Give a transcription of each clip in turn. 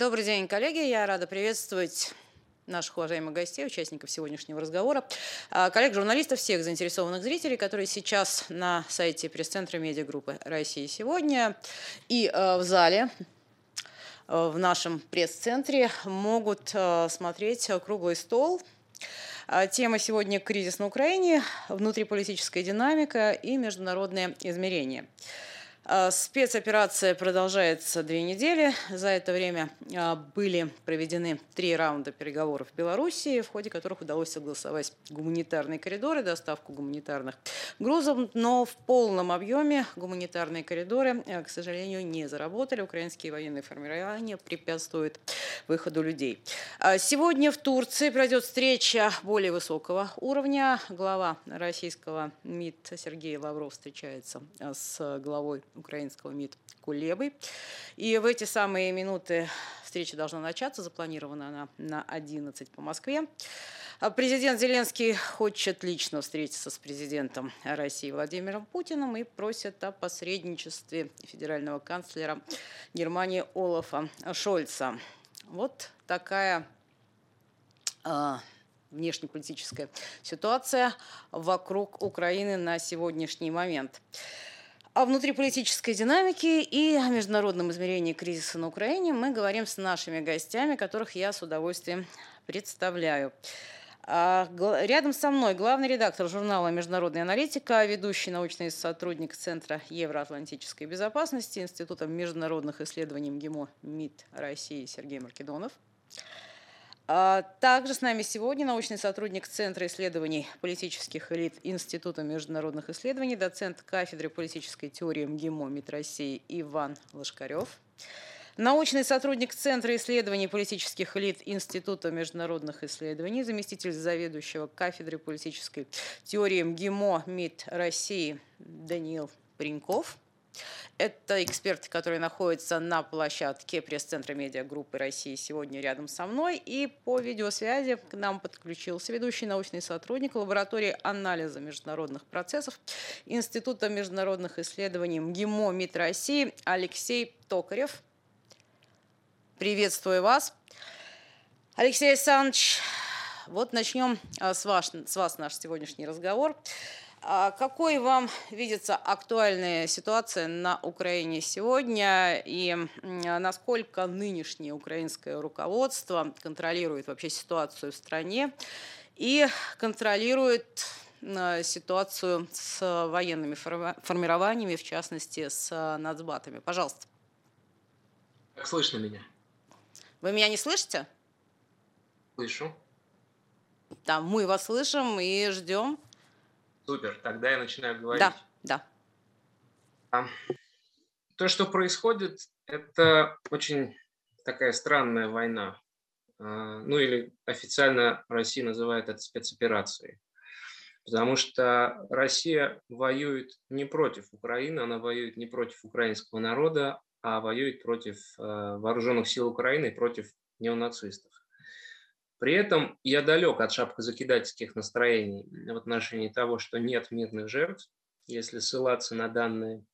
Добрый день, коллеги. Я рада приветствовать наших уважаемых гостей, участников сегодняшнего разговора, а, коллег, журналистов, всех заинтересованных зрителей, которые сейчас на сайте пресс-центра медиагруппы России сегодня и а, в зале а, в нашем пресс-центре могут смотреть круглый стол. Тема сегодня «Кризис на Украине», внутриполитическая динамика и международные измерения. А, спецоперация продолжается две недели. За это время а, были проведены три раунда переговоров в Белоруссии, в ходе которых удалось согласовать гуманитарные коридоры, доставку гуманитарных грузов, но в полном объеме гуманитарные коридоры, а, к сожалению, не заработали. Украинские военные формирования препятствуют выходу людей. Сегодня в Турции пройдет встреча более высокого уровня. Глава российского МИД Сергей Лавров встречается с главой украинского МИД Кулебой. И в эти самые минуты встреча должна начаться, запланирована она на 11 по Москве. А президент Зеленский хочет лично встретиться с президентом России Владимиром Путиным и просит о посредничестве федерального канцлера Германии Олафа Шольца. Вот такая э, внешнеполитическая ситуация вокруг Украины на сегодняшний момент о внутриполитической динамике и о международном измерении кризиса на Украине мы говорим с нашими гостями, которых я с удовольствием представляю. А, рядом со мной главный редактор журнала «Международная аналитика», ведущий научный сотрудник Центра евроатлантической безопасности Института международных исследований МГИМО МИД России Сергей Маркедонов. А, также с нами сегодня научный сотрудник Центра исследований политических элит Института международных исследований, доцент кафедры политической теории МГИМО МИД России Иван Лошкарев. Научный сотрудник Центра исследований политических элит Института международных исследований, заместитель заведующего кафедры политической теории МГИМО МИД России Даниил Приньков – это эксперты, которые находятся на площадке пресс-центра медиагруппы России сегодня рядом со мной. И по видеосвязи к нам подключился ведущий научный сотрудник лаборатории анализа международных процессов Института международных исследований МГИМО МИД России Алексей Токарев. Приветствую вас. Алексей Александрович, вот начнем а, с вас, с вас наш сегодняшний разговор. А какой вам видится актуальная ситуация на Украине сегодня и насколько нынешнее украинское руководство контролирует вообще ситуацию в стране и контролирует э, ситуацию с военными формированиями, в частности с нацбатами? Пожалуйста. Как слышно меня? Вы меня не слышите? Слышу. Да, мы вас слышим и ждем. Супер, тогда я начинаю говорить. Да, да. То, что происходит, это очень такая странная война. А, ну или официально Россия называет это спецоперацией. Потому что Россия воюет не против Украины, она воюет не против украинского народа, а воюет против э, вооруженных сил Украины и против неонацистов. При этом я далек от шапкозакидательских настроений в отношении того, что нет мирных жертв. Если ссылаться на данные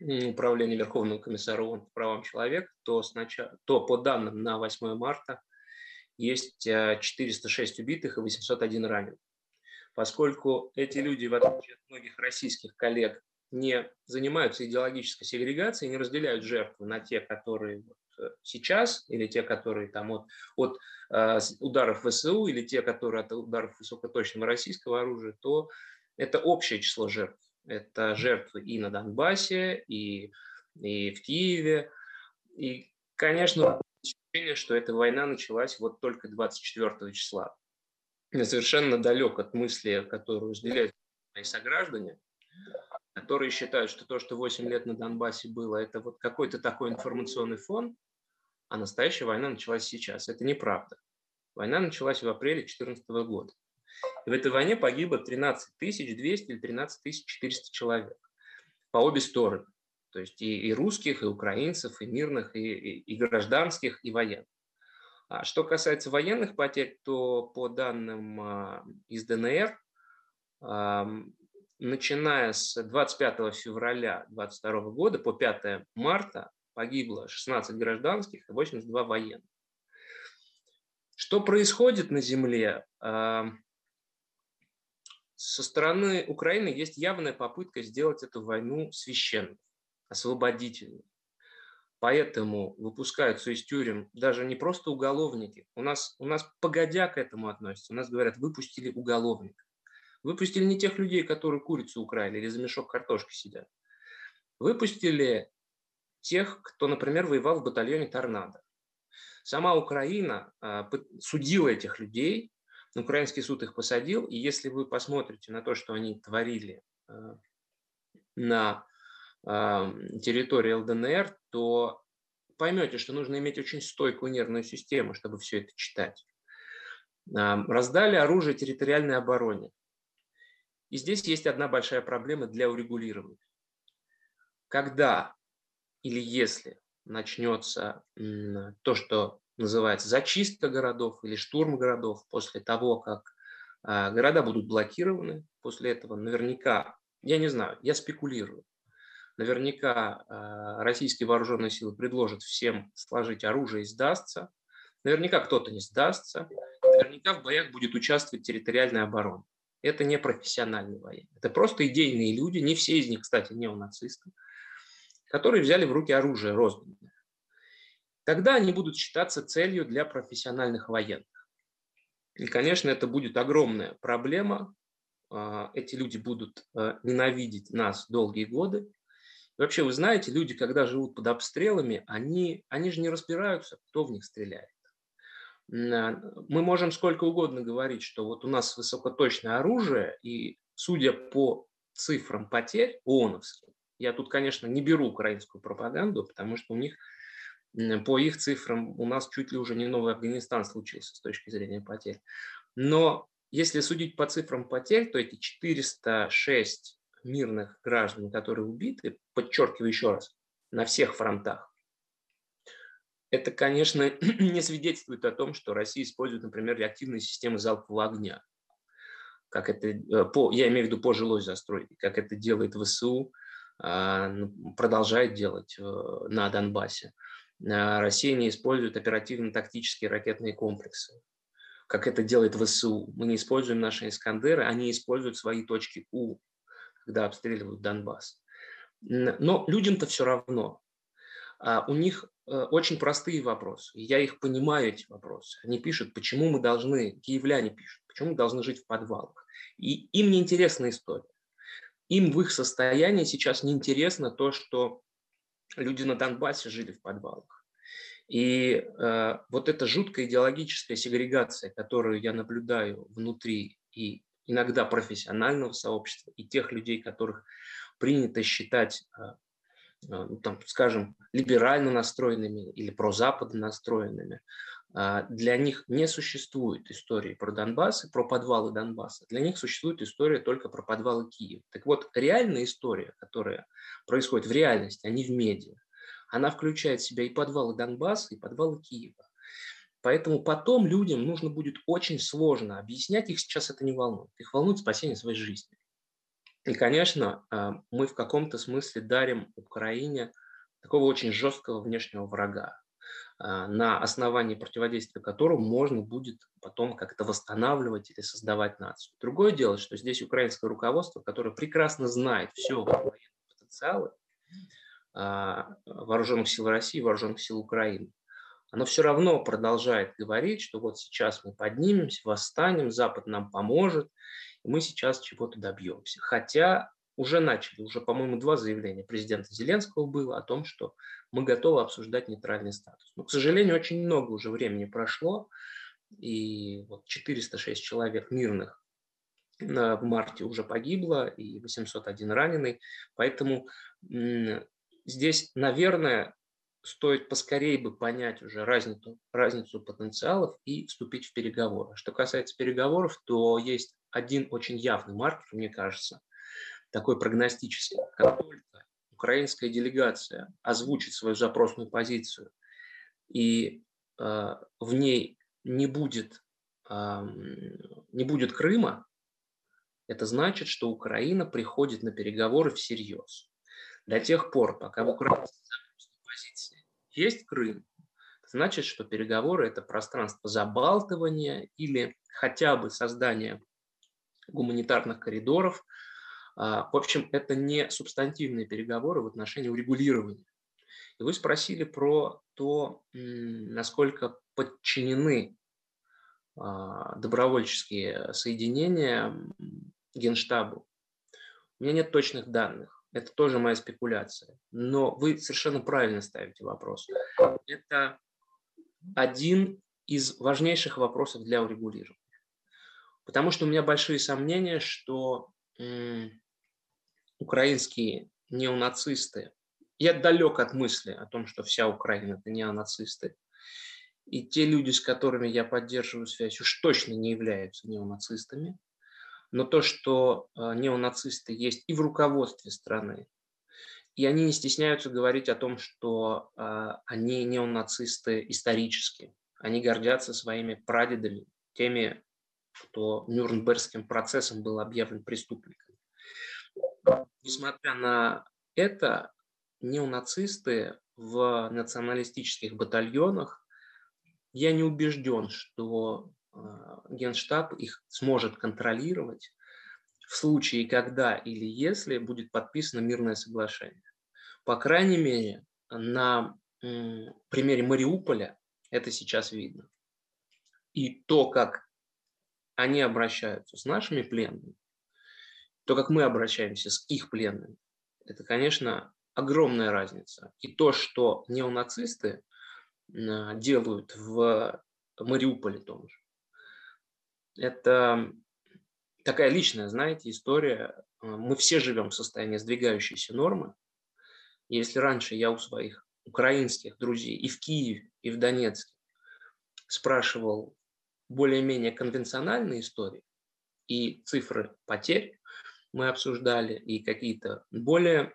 Управления Верховного комиссара ООН по правам человека, то, сначала, то по данным на 8 марта есть 406 э, убитых и 801 раненых. Поскольку эти люди, в отличие от многих российских коллег, не занимаются идеологической сегрегацией, не разделяют жертвы на те, которые сейчас, или те, которые там от, от э, ударов ВСУ, или те, которые от ударов высокоточного российского оружия, то это общее число жертв. Это жертвы и на Донбассе, и, и в Киеве. И, конечно, ощущение, что эта война началась вот только 24 числа. Я совершенно далек от мысли, которую разделяют мои сограждане, которые считают, что то, что 8 лет на Донбассе было, это вот какой-то такой информационный фон, а настоящая война началась сейчас. Это неправда. Война началась в апреле 2014 года. И в этой войне погибло 13 200 или 13 400 человек по обе стороны. То есть и, и русских, и украинцев, и мирных, и, и, и гражданских, и военных. А что касается военных потерь, то по данным а, из ДНР, начиная с 25 февраля 2022 года по 5 марта погибло 16 гражданских и 82 военных. Что происходит на земле? А, со стороны Украины есть явная попытка сделать эту войну священной, освободительной. Поэтому выпускаются из тюрем даже не просто уголовники. У нас, у нас погодя к этому относятся. У нас говорят, выпустили уголовника. Выпустили не тех людей, которые курицу украли или за мешок картошки сидят. Выпустили тех, кто, например, воевал в батальоне «Торнадо». Сама Украина а, судила этих людей, украинский суд их посадил, и если вы посмотрите на то, что они творили а, на а, территории ЛДНР, то поймете, что нужно иметь очень стойкую нервную систему, чтобы все это читать. Раздали оружие территориальной обороне. И здесь есть одна большая проблема для урегулирования. Когда или если начнется то, что называется зачистка городов или штурм городов после того, как а, города будут блокированы, после этого наверняка, я не знаю, я спекулирую, наверняка а, российские вооруженные силы предложат всем сложить оружие и сдастся, наверняка кто-то не сдастся, наверняка в боях будет участвовать территориальная оборона. Это не профессиональные военные, это просто идейные люди, не все из них, кстати, неонацисты, которые взяли в руки оружие розменное. Тогда они будут считаться целью для профессиональных военных. И, конечно, это будет огромная проблема. А, эти люди будут а, ненавидеть нас долгие годы. И вообще, вы знаете, люди, когда живут под обстрелами, они, они же не разбираются, кто в них стреляет. А, мы можем сколько угодно говорить, что вот у нас высокоточное оружие, и судя по цифрам потерь ООНовским, я тут, конечно, не беру украинскую пропаганду, потому что у них, по их цифрам, у нас чуть ли уже не новый Афганистан случился с точки зрения потерь. Но если судить по цифрам потерь, то эти 406 мирных граждан, которые убиты, подчеркиваю еще раз, на всех фронтах, это, конечно, не свидетельствует о том, что Россия использует, например, реактивные системы залпового огня. Как это, э, по, я имею в виду по жилой застройке, как это делает ВСУ, продолжает делать э, на Донбассе. А, Россия не использует оперативно-тактические ракетные комплексы, как это делает ВСУ. Мы не используем наши «Искандеры», они используют свои точки У, когда обстреливают Донбасс. Но людям-то все равно. А у них э, очень простые вопросы. Я их понимаю, эти вопросы. Они пишут, почему мы должны, киевляне пишут, почему мы должны жить в подвалах. И им не интересна история им в их состоянии сейчас неинтересно то, что люди на Донбассе жили в подвалах. И э, вот эта жуткая идеологическая сегрегация, которую я наблюдаю внутри и иногда профессионального сообщества, и тех людей, которых принято считать, э, э, ну, там, скажем, либерально настроенными или прозападно настроенными, для них не существует истории про Донбасс и про подвалы Донбасса. Для них существует история только про подвалы Киева. Так вот, реальная история, которая происходит в реальности, а не в медиа, она включает в себя и подвалы Донбасса, и подвалы Киева. Поэтому потом людям нужно будет очень сложно объяснять, их сейчас это не волнует. Их волнует спасение своей жизни. И, конечно, а, мы в каком-то смысле дарим Украине такого очень жесткого внешнего врага. А, на основании противодействия которому можно будет потом как-то восстанавливать или создавать нацию. Другое дело, что здесь украинское руководство, которое прекрасно знает все военные потенциалы а, вооруженных сил России, вооруженных сил Украины, оно все равно продолжает говорить, что вот сейчас мы поднимемся, восстанем, Запад нам поможет, и мы сейчас чего-то добьемся. Хотя уже начали, уже, по-моему, два заявления президента Зеленского было о том, что мы готовы обсуждать нейтральный статус. Но, к сожалению, очень много уже времени прошло, и вот 406 человек мирных в марте уже погибло, и 801 раненый. Поэтому здесь, наверное, стоит поскорее бы понять уже разницу, разницу потенциалов и вступить в переговоры. Что касается переговоров, то есть один очень явный маркер, мне кажется, такой прогностический. Как только украинская делегация озвучит свою запросную позицию и э, в ней не будет, э, не будет Крыма, это значит, что Украина приходит на переговоры всерьез. До тех пор, пока в Украине позиции есть Крым, значит, что переговоры – это пространство забалтывания или хотя бы создания гуманитарных коридоров. А, в общем, это не субстантивные переговоры в отношении урегулирования. И вы спросили про то, насколько подчинены а, добровольческие соединения Генштабу. У меня нет точных данных. Это тоже моя спекуляция. Но вы совершенно правильно ставите вопрос. Это один из важнейших вопросов для урегулирования. Потому что у меня большие сомнения, что украинские неонацисты, я далек от мысли о том, что вся Украина – это неонацисты, и те люди, с которыми я поддерживаю связь, уж точно не являются неонацистами. Но то, что э, неонацисты есть и в руководстве страны, и они не стесняются говорить о том, что э, они неонацисты исторически. Они гордятся своими прадедами, теми, кто Нюрнбергским процессом был объявлен преступником. Несмотря на это, неонацисты в националистических батальонах, я не убежден, что э, Генштаб их сможет контролировать в случае, когда или если будет подписано мирное соглашение. По крайней мере, на примере Мариуполя это сейчас видно. И то, как они обращаются с нашими пленными, то, как мы обращаемся с их пленными, это, конечно, огромная разница. И то, что неонацисты делают в Мариуполе том же, это такая личная, знаете, история. Мы все живем в состоянии сдвигающейся нормы, если раньше я у своих украинских друзей и в Киеве, и в Донецке спрашивал более-менее конвенциональные истории и цифры потерь мы обсуждали, и какие-то более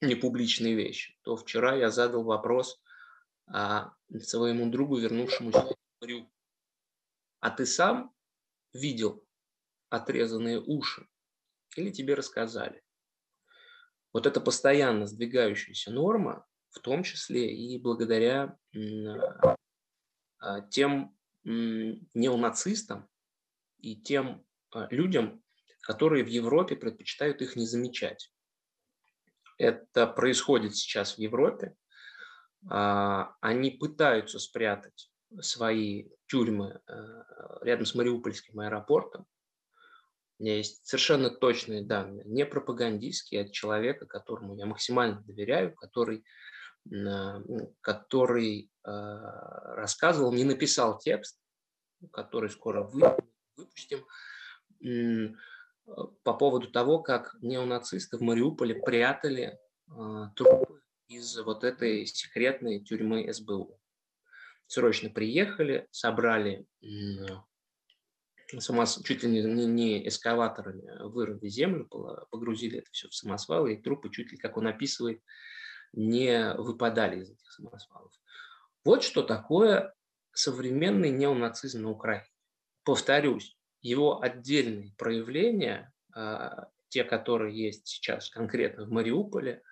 непубличные вещи, то вчера я задал вопрос а, своему другу, вернувшемуся в А ты сам видел отрезанные уши? Или тебе рассказали? Вот эта постоянно сдвигающаяся норма, в том числе и благодаря а, тем неонацистам и тем а, людям, которые в Европе предпочитают их не замечать. Это происходит сейчас в Европе. А, они пытаются спрятать свои тюрьмы рядом с Мариупольским аэропортом, у меня есть совершенно точные данные, не пропагандистские, от человека, которому я максимально доверяю, который, который а, рассказывал, не написал текст, который скоро выпустим, по поводу того, как неонацисты в Мариуполе прятали а, трупы из вот этой секретной тюрьмы СБУ. Срочно приехали, собрали самос... чуть ли не, не эскаваторами вырыли землю, погрузили это все в самосвалы, и трупы, чуть ли, как он описывает, не выпадали из этих самосвалов. Вот что такое современный неонацизм на Украине. Повторюсь, его отдельные проявления, а, те, которые есть сейчас конкретно в Мариуполе,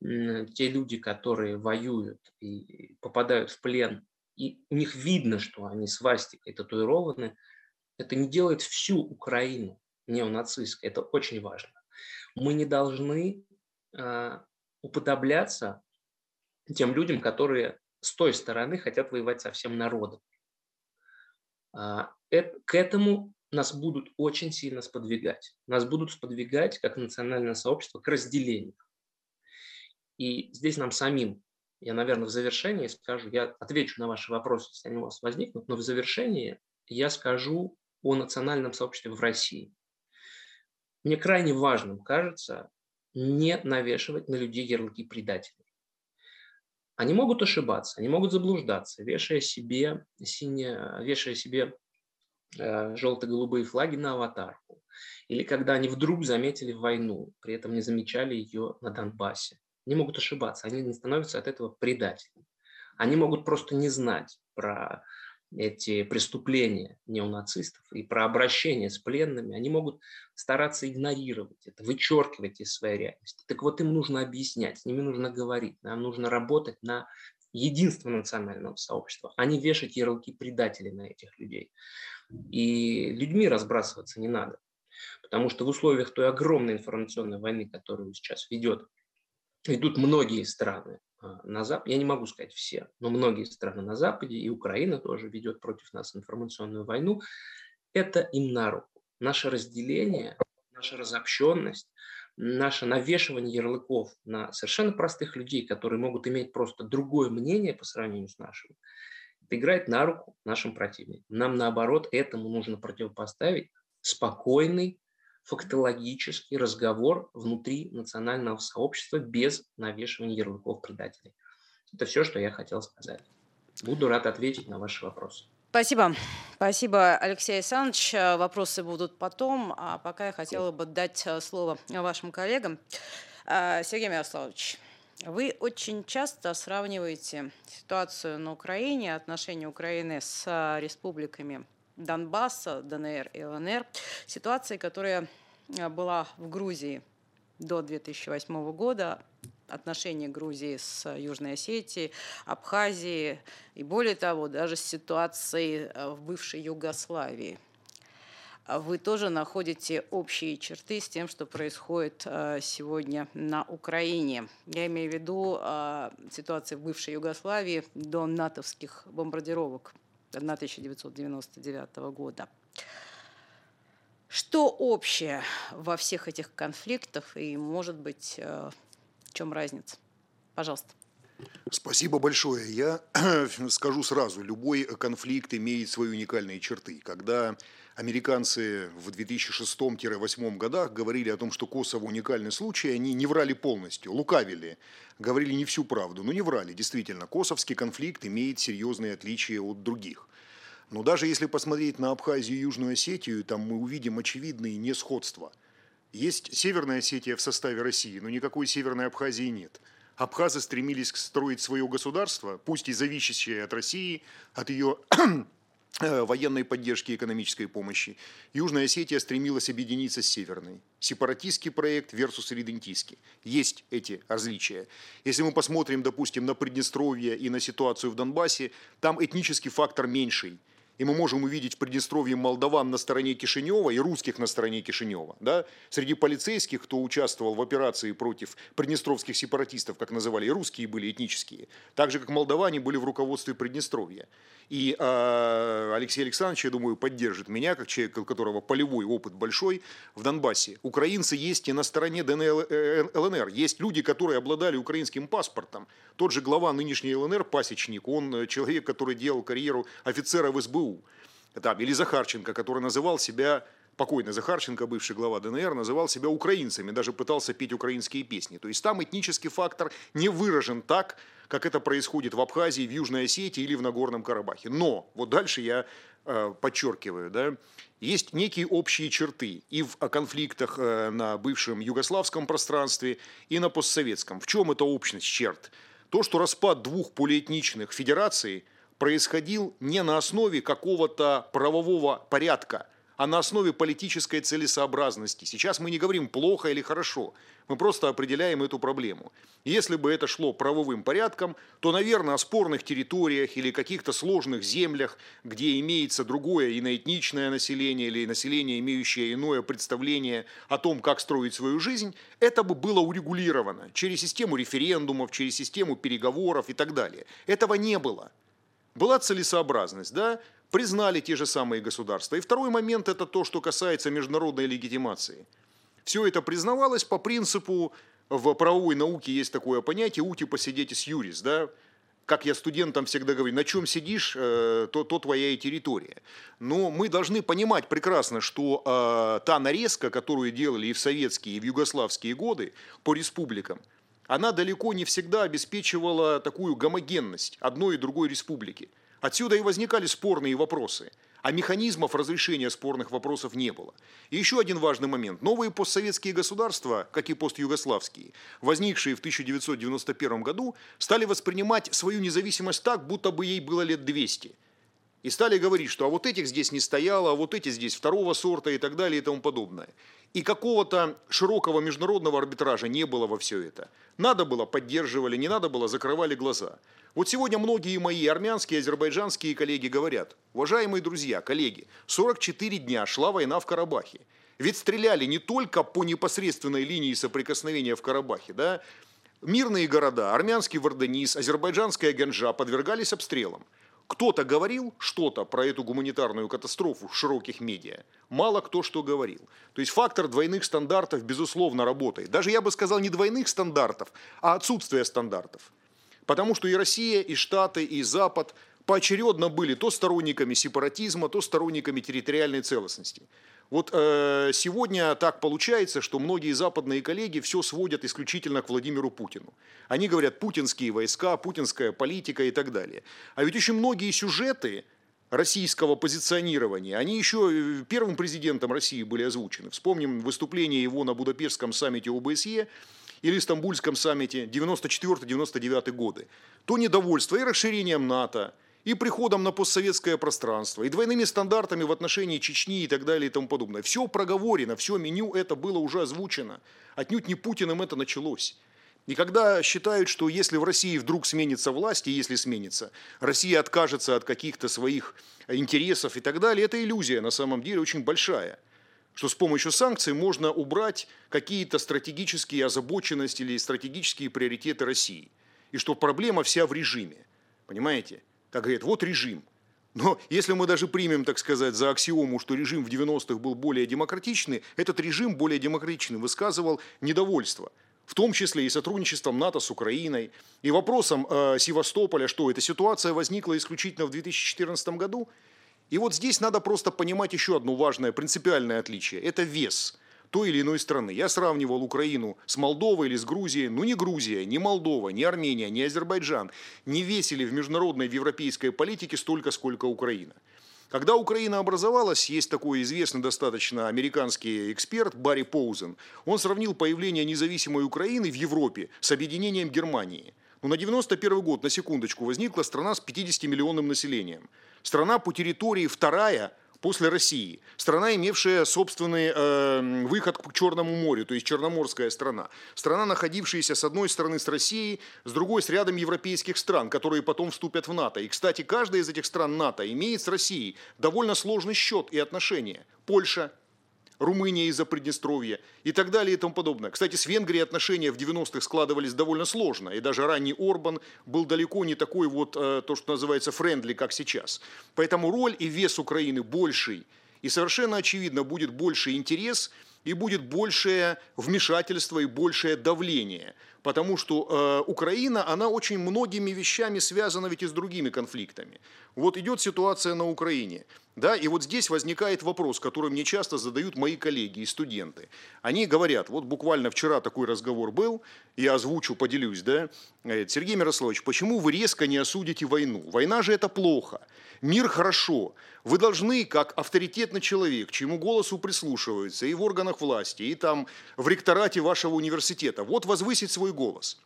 те люди, которые воюют и попадают в плен, и у них видно, что они свастикой татуированы, это не делает всю Украину неонацистской. Это очень важно. Мы не должны э, уподобляться тем людям, которые с той стороны хотят воевать со всем народом. Э, к этому нас будут очень сильно сподвигать. Нас будут сподвигать, как национальное сообщество, к разделению. И здесь нам самим, я, наверное, в завершении скажу, я отвечу на ваши вопросы, если они у вас возникнут, но в завершении я скажу о национальном сообществе в России. Мне крайне важным кажется не навешивать на людей ярлыки предателей. Они могут ошибаться, они могут заблуждаться, вешая себе, сине, вешая себе желто-голубые флаги на аватарку. Или когда они вдруг заметили войну, при этом не замечали ее на Донбассе. Они могут ошибаться, они не становятся от этого предателями. Они могут просто не знать про эти преступления неонацистов и про обращение с пленными, они могут стараться игнорировать это, вычеркивать из своей реальности. Так вот, им нужно объяснять, с ними нужно говорить, нам нужно работать на единства национального сообщества, а не вешать ярлыки предателей на этих людей. И людьми разбрасываться не надо. Потому что в условиях той огромной информационной войны, которую сейчас ведет, ведут многие страны а, на Западе, я не могу сказать все, но многие страны на Западе, и Украина тоже ведет против нас информационную войну, это им на руку. Наше разделение, наша разобщенность, наше навешивание ярлыков на совершенно простых людей, которые могут иметь просто другое мнение по сравнению с нашим, это играет на руку нашим противникам. Нам, наоборот, этому нужно противопоставить спокойный, фактологический разговор внутри национального сообщества без навешивания ярлыков предателей. Это все, что я хотел сказать. Буду рад ответить на ваши вопросы. Спасибо. Спасибо, Алексей Александрович. Вопросы будут потом, а пока я хотела бы дать э, слово вашим коллегам. Э, Сергей Мирославович, вы очень часто сравниваете ситуацию на Украине, отношения Украины с республиками Донбасса, ДНР и ЛНР, ситуацией, которая была в Грузии до 2008 года, отношения Грузии с Южной Осетией, Абхазией и более того, даже с ситуацией э, в бывшей Югославии. Вы тоже находите общие черты с тем, что происходит э, сегодня на Украине. Я имею в виду э, ситуацию в бывшей Югославии до натовских бомбардировок 1999 года. Что общее во всех этих конфликтах и, может быть, чем разница? Пожалуйста. Спасибо большое. Я скажу сразу, любой конфликт имеет свои уникальные черты. Когда американцы в 2006-2008 годах говорили о том, что Косово уникальный случай, они не врали полностью, лукавили, говорили не всю правду, но не врали. Действительно, косовский конфликт имеет серьезные отличия от других. Но даже если посмотреть на Абхазию и Южную Осетию, там мы увидим очевидные несходства – есть Северная Осетия в составе России, но никакой Северной Абхазии нет. Абхазы стремились строить свое государство, пусть и зависящее от России, от ее военной поддержки и экономической помощи. Южная Осетия стремилась объединиться с Северной. Сепаратистский проект versus редентистский. Есть эти различия. Если мы посмотрим, допустим, на Приднестровье и на ситуацию в Донбассе, там этнический фактор меньший – и мы можем увидеть в Приднестровье молдаван на стороне Кишинева и русских на стороне Кишинева. Да? Среди полицейских, кто участвовал в операции против приднестровских сепаратистов, как называли, и русские были этнические, так же, как молдаване были в руководстве Приднестровья. И э, Алексей Александрович, я думаю, поддержит меня, как человек, у которого полевой опыт большой в Донбассе. Украинцы есть и на стороне ДНР, ЛНР. Есть люди, которые обладали украинским паспортом. Тот же глава нынешней ЛНР, Пасечник, он э, человек, который делал карьеру офицера в СБУ. Там, или Захарченко, который называл себя покойный Захарченко, бывший глава ДНР, называл себя украинцами, даже пытался петь украинские песни. То есть там этнический фактор не выражен так, как это происходит в Абхазии, в Южной Осетии или в Нагорном Карабахе. Но, вот дальше я э, подчеркиваю, да, есть некие общие черты и в конфликтах э, на бывшем югославском пространстве, и на постсоветском. В чем эта общность черт? То, что распад двух полиэтничных федераций происходил не на основе какого-то правового порядка – а на основе политической целесообразности. Сейчас мы не говорим плохо или хорошо, мы просто определяем эту проблему. Если бы это шло правовым порядком, то, наверное, о спорных территориях или каких-то сложных землях, где имеется другое иноэтничное население или население, имеющее иное представление о том, как строить свою жизнь, это бы было урегулировано через систему референдумов, через систему переговоров и так далее. Этого не было. Была целесообразность, да? Признали те же самые государства. И второй момент – это то, что касается международной легитимации. Все это признавалось по принципу, в правовой науке есть такое понятие «ути посидеть с юрис», да? как я студентам всегда говорю, на чем сидишь, э, то, то твоя и территория. Но мы должны понимать прекрасно, что э, та нарезка, которую делали и в советские, и в югославские годы по республикам, она далеко не всегда обеспечивала такую гомогенность одной и другой республики. Отсюда и возникали спорные вопросы, а механизмов разрешения спорных вопросов не было. И еще один важный момент. Новые постсоветские государства, как и постюгославские, возникшие в 1991 году, стали воспринимать свою независимость так, будто бы ей было лет 200. И стали говорить, что а вот этих здесь не стояло, а вот эти здесь второго сорта и так далее и тому подобное. И какого-то широкого международного арбитража не было во все это. Надо было, поддерживали, не надо было, закрывали глаза. Вот сегодня многие мои армянские, азербайджанские коллеги говорят, уважаемые друзья, коллеги, 44 дня шла война в Карабахе. Ведь стреляли не только по непосредственной линии соприкосновения в Карабахе, да, Мирные города, армянский Варданис, азербайджанская Генжа подвергались обстрелам. Кто-то говорил что-то про эту гуманитарную катастрофу в широких медиа. Мало кто что говорил. То есть фактор двойных стандартов, безусловно, работает. Даже я бы сказал не двойных стандартов, а отсутствие стандартов. Потому что и Россия, и Штаты, и Запад поочередно были то сторонниками сепаратизма, то сторонниками территориальной целостности. Вот э, сегодня так получается, что многие западные коллеги все сводят исключительно к Владимиру Путину. Они говорят путинские войска, путинская политика и так далее. А ведь очень многие сюжеты российского позиционирования, они еще э, первым президентом России были озвучены. Вспомним выступление его на Будапештском саммите ОБСЕ или Стамбульском саммите 94-99 годы. То недовольство и расширением НАТО, и приходом на постсоветское пространство, и двойными стандартами в отношении Чечни и так далее и тому подобное. Все проговорено, все меню это было уже озвучено. Отнюдь не Путиным это началось. И когда считают, что если в России вдруг сменится власть, и если сменится, Россия откажется от каких-то своих интересов и так далее, это иллюзия на самом деле очень большая. Что с помощью санкций можно убрать какие-то стратегические озабоченности или стратегические приоритеты России. И что проблема вся в режиме. Понимаете? Как говорят, вот режим. Но если мы даже примем, так сказать, за аксиому, что режим в 90-х был более демократичный, этот режим более демократичный высказывал недовольство в том числе и сотрудничеством НАТО с Украиной, и вопросом э, Севастополя, что эта ситуация возникла исключительно в 2014 году. И вот здесь надо просто понимать еще одно важное принципиальное отличие – это вес – той или иной страны. Я сравнивал Украину с Молдовой или с Грузией. Ну, ни Грузия, ни Молдова, ни Армения, ни Азербайджан не весили в международной в европейской политике столько, сколько Украина. Когда Украина образовалась, есть такой известный достаточно американский эксперт Барри Поузен. Он сравнил появление независимой Украины в Европе с объединением Германии. Ну, на 91 год, на секундочку, возникла страна с 50-миллионным населением. Страна по территории вторая после России. Страна, имевшая собственный э, выход к Черному морю, то есть Черноморская страна. Страна, находившаяся с одной стороны с Россией, с другой с рядом европейских стран, которые потом вступят в НАТО. И, кстати, каждая из этих стран НАТО имеет с Россией довольно сложный счет и отношения. Польша, Румыния из-за Приднестровья и так далее и тому подобное. Кстати, с Венгрией отношения в 90-х складывались довольно сложно, и даже ранний Орбан был далеко не такой вот, э, то, что называется, френдли, как сейчас. Поэтому роль и вес Украины больший, и совершенно очевидно будет больше интерес и будет большее вмешательство и большее давление. Потому что э, Украина, она очень многими вещами связана ведь и с другими конфликтами. Вот идет ситуация на Украине. Да, и вот здесь возникает вопрос, который мне часто задают мои коллеги и студенты. Они говорят, вот буквально вчера такой разговор был, я озвучу, поделюсь, да, говорит, Сергей Мирославович, почему вы резко не осудите войну? Война же это плохо, мир хорошо. Вы должны, как авторитетный человек, чему голосу прислушиваются и в органах власти, и там в ректорате вашего университета, вот возвысить свой голос.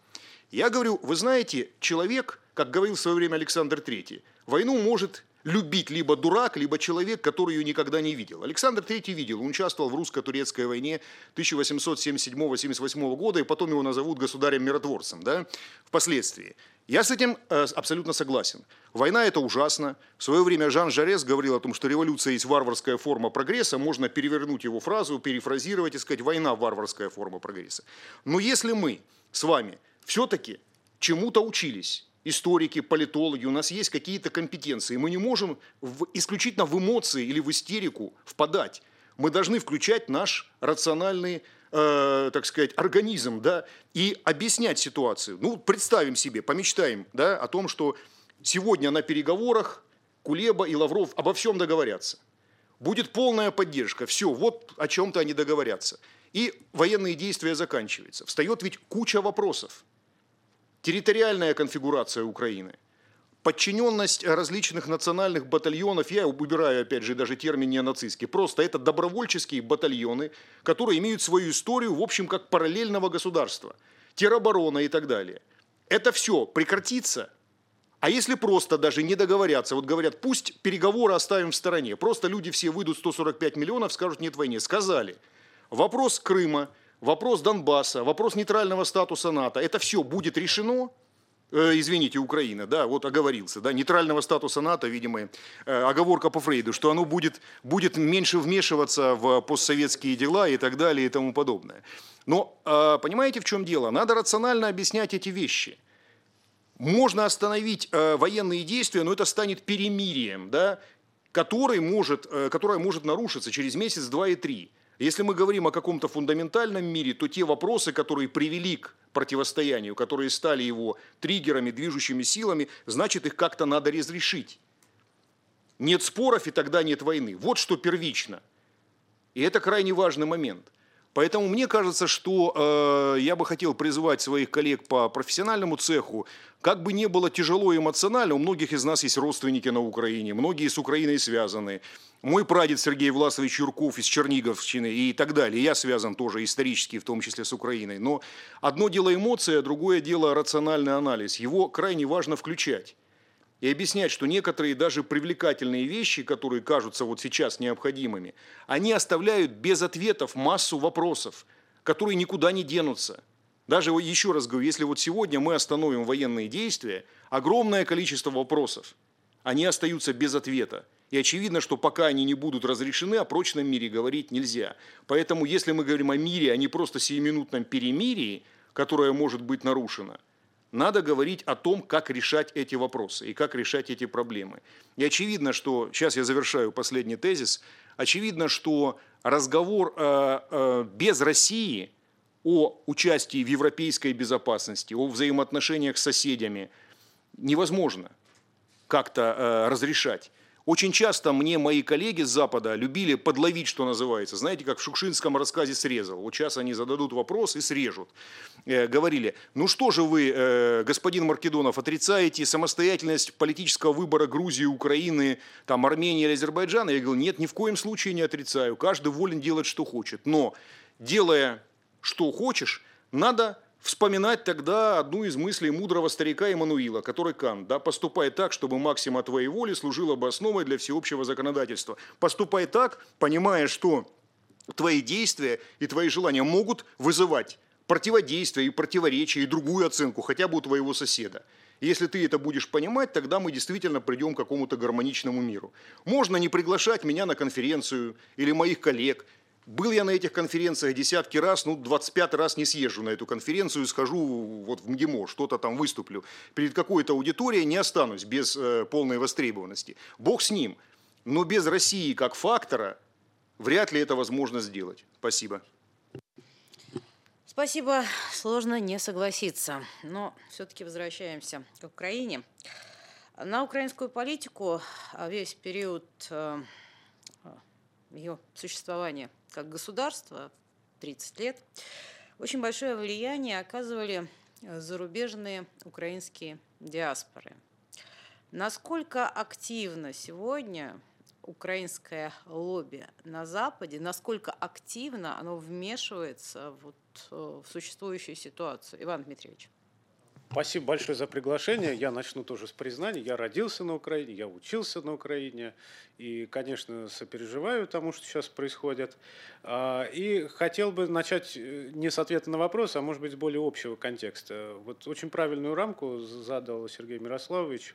Я говорю, вы знаете, человек, как говорил в свое время Александр III, войну может любить либо дурак, либо человек, который ее никогда не видел. Александр III видел, он участвовал в русско-турецкой войне 1877-78 года, и потом его назовут государем-миротворцем да, впоследствии. Я с этим э, абсолютно согласен. Война – это ужасно. В свое время Жан Жарес говорил о том, что революция есть варварская форма прогресса. Можно перевернуть его фразу, перефразировать и сказать «война – варварская форма прогресса». Но если мы с вами все-таки чему-то учились, историки, политологи, у нас есть какие-то компетенции. Мы не можем в, исключительно в эмоции или в истерику впадать. Мы должны включать наш рациональный, э, так сказать, организм, да, и объяснять ситуацию. Ну, представим себе, помечтаем, да, о том, что сегодня на переговорах Кулеба и Лавров обо всем договорятся. Будет полная поддержка. Все, вот о чем-то они договорятся. И военные действия заканчиваются. Встает ведь куча вопросов территориальная конфигурация Украины, подчиненность различных национальных батальонов, я убираю опять же даже термин неонацистский, просто это добровольческие батальоны, которые имеют свою историю, в общем, как параллельного государства, тероборона и так далее. Это все прекратится, А если просто даже не договорятся, вот говорят, пусть переговоры оставим в стороне, просто люди все выйдут 145 миллионов, скажут нет войне. Сказали, вопрос Крыма, вопрос Донбасса, вопрос нейтрального статуса НАТО, это все будет решено, э, извините, Украина, да, вот оговорился, да, нейтрального статуса НАТО, видимо, э, оговорка по Фрейду, что оно будет, будет меньше вмешиваться в постсоветские дела и так далее и тому подобное. Но э, понимаете, в чем дело? Надо рационально объяснять эти вещи – можно остановить э, военные действия, но это станет перемирием, да, который может, э, которое может нарушиться через месяц, два и три. Если мы говорим о каком-то фундаментальном мире, то те вопросы, которые привели к противостоянию, которые стали его триггерами, движущими силами, значит, их как-то надо разрешить. Нет споров, и тогда нет войны. Вот что первично. И это крайне важный момент – Поэтому мне кажется, что э, я бы хотел призвать своих коллег по профессиональному цеху, как бы не было тяжело эмоционально, у многих из нас есть родственники на Украине, многие с Украиной связаны. Мой прадед Сергей Власович Юрков из Черниговщины и так далее. Я связан тоже исторически, в том числе с Украиной. Но одно дело эмоция, другое дело рациональный анализ. Его крайне важно включать и объяснять, что некоторые даже привлекательные вещи, которые кажутся вот сейчас необходимыми, они оставляют без ответов массу вопросов, которые никуда не денутся. Даже еще раз говорю, если вот сегодня мы остановим военные действия, огромное количество вопросов, они остаются без ответа. И очевидно, что пока они не будут разрешены, о прочном мире говорить нельзя. Поэтому, если мы говорим о мире, а не просто сиюминутном перемирии, которое может быть нарушено – надо говорить о том, как решать эти вопросы и как решать эти проблемы. И очевидно, что, сейчас я завершаю последний тезис, очевидно, что разговор э, э, без России о участии в европейской безопасности, о взаимоотношениях с соседями невозможно как-то э, разрешать. Очень часто мне мои коллеги с Запада любили подловить, что называется. Знаете, как в шукшинском рассказе «Срезал». Вот сейчас они зададут вопрос и срежут. Э, говорили, ну что же вы, э, господин Маркедонов, отрицаете самостоятельность политического выбора Грузии, Украины, там, Армении или Азербайджана? Я говорю, нет, ни в коем случае не отрицаю. Каждый волен делать, что хочет. Но делая, что хочешь, надо вспоминать тогда одну из мыслей мудрого старика Эммануила, который Кант, да, поступай так, чтобы максима твоей воли служила основой для всеобщего законодательства. Поступай так, понимая, что твои действия и твои желания могут вызывать противодействие и противоречие, и другую оценку, хотя бы у твоего соседа. Если ты это будешь понимать, тогда мы действительно придем к какому-то гармоничному миру. Можно не приглашать меня на конференцию или моих коллег, был я на этих конференциях десятки раз, ну, 25 раз не съезжу на эту конференцию, схожу вот в МГИМО, что-то там выступлю. Перед какой-то аудиторией не останусь без э, полной востребованности. Бог с ним. Но без России как фактора вряд ли это возможно сделать. Спасибо. Спасибо. Сложно не согласиться. Но все-таки возвращаемся к Украине. На украинскую политику а весь период э, ее существования как государства 30 лет, очень большое влияние оказывали зарубежные украинские диаспоры. Насколько активно сегодня украинское лобби на Западе, насколько активно оно вмешивается вот э, в существующую ситуацию? Иван Дмитриевич. Спасибо большое за приглашение. Я начну тоже с признания. Я родился на Украине, я учился на Украине. И, конечно, сопереживаю тому, что сейчас происходит. А, и хотел бы начать э, не с ответа на вопрос, а может быть с более общего контекста. Вот очень правильную рамку задал Сергей Мирославович,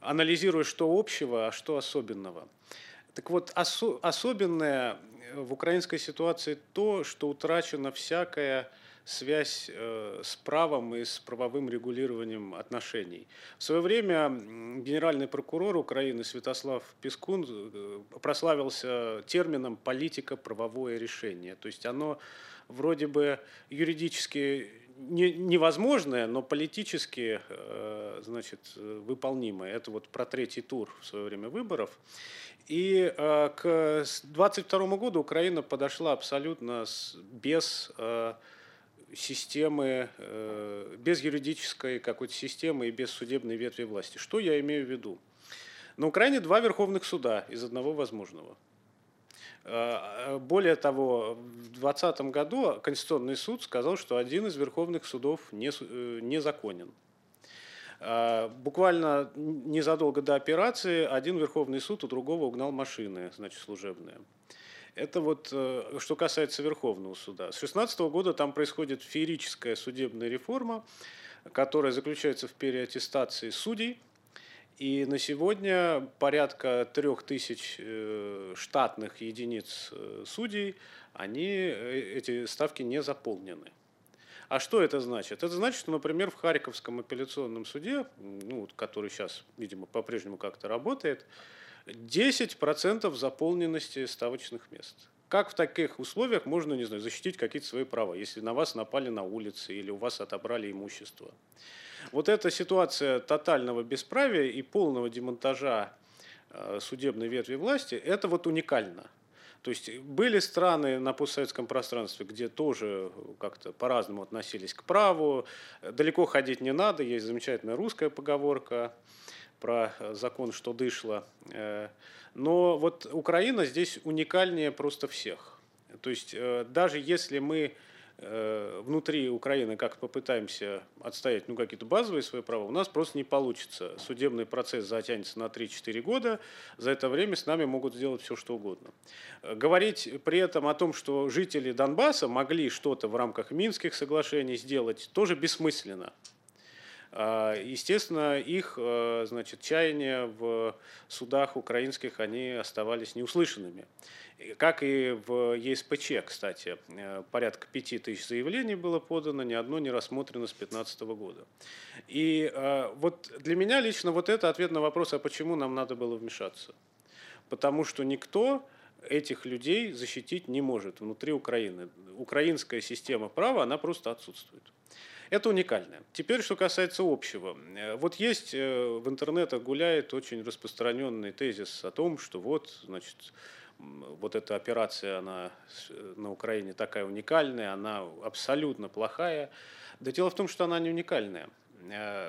анализируя, что общего, а что особенного. Так вот, осо- особенное в украинской ситуации то, что утрачено всякое связь э, с правом и с правовым регулированием отношений. В свое время генеральный прокурор Украины Святослав Пескун э, прославился термином «политика-правовое решение». То есть оно вроде бы юридически не, невозможное, но политически э, значит, выполнимое. Это вот про третий тур в свое время выборов. И к 2022 году Украина подошла абсолютно без системы, э, без юридической какой-то системы и без судебной ветви власти. Что я имею в виду? На Украине два верховных суда из одного возможного. Э, более того, в 2020 году Конституционный суд сказал, что один из верховных судов не, э, незаконен. Буквально незадолго до операции один Верховный суд у другого угнал машины, значит, служебные. Это вот э, что касается Верховного суда. С 2016 года там происходит феерическая судебная реформа, которая заключается в переаттестации судей. И на сегодня порядка трех тысяч э, штатных единиц э, судей, они, эти ставки не заполнены. А что это значит? Это значит, что, например, в Харьковском апелляционном суде, ну, который сейчас, видимо, по-прежнему как-то работает, 10% заполненности ставочных мест. Как в таких условиях можно, не знаю, защитить какие-то свои права, если на вас напали на улице или у вас отобрали имущество? Вот эта ситуация тотального бесправия и полного демонтажа э, судебной ветви власти, это вот уникально. То есть были страны на постсоветском пространстве, где тоже как-то по-разному относились к праву. Далеко ходить не надо, есть замечательная русская поговорка про э, закон, что дышло. Э, но вот Украина здесь уникальнее просто всех. То есть э, даже если мы внутри Украины как попытаемся отстоять ну, какие-то базовые свои права, у нас просто не получится. Судебный процесс затянется на 3-4 года, за это время с нами могут сделать все, что угодно. Говорить при этом о том, что жители Донбасса могли что-то в рамках Минских соглашений сделать, тоже бессмысленно. А, естественно, их э, значит, чаяния в судах украинских они оставались неуслышанными. Как и в ЕСПЧ, кстати, э, порядка пяти тысяч заявлений было подано, ни одно не рассмотрено с 2015 года. И э, вот для меня лично вот это ответ на вопрос, а почему нам надо было вмешаться. Потому что никто этих людей защитить не может внутри Украины. Украинская система права, она просто отсутствует. Это уникально. Теперь, что касается общего. Э, вот есть э, в интернете гуляет очень распространенный тезис о том, что вот, значит, вот эта операция, она э, на Украине такая уникальная, она абсолютно плохая. Да дело в том, что она не уникальная.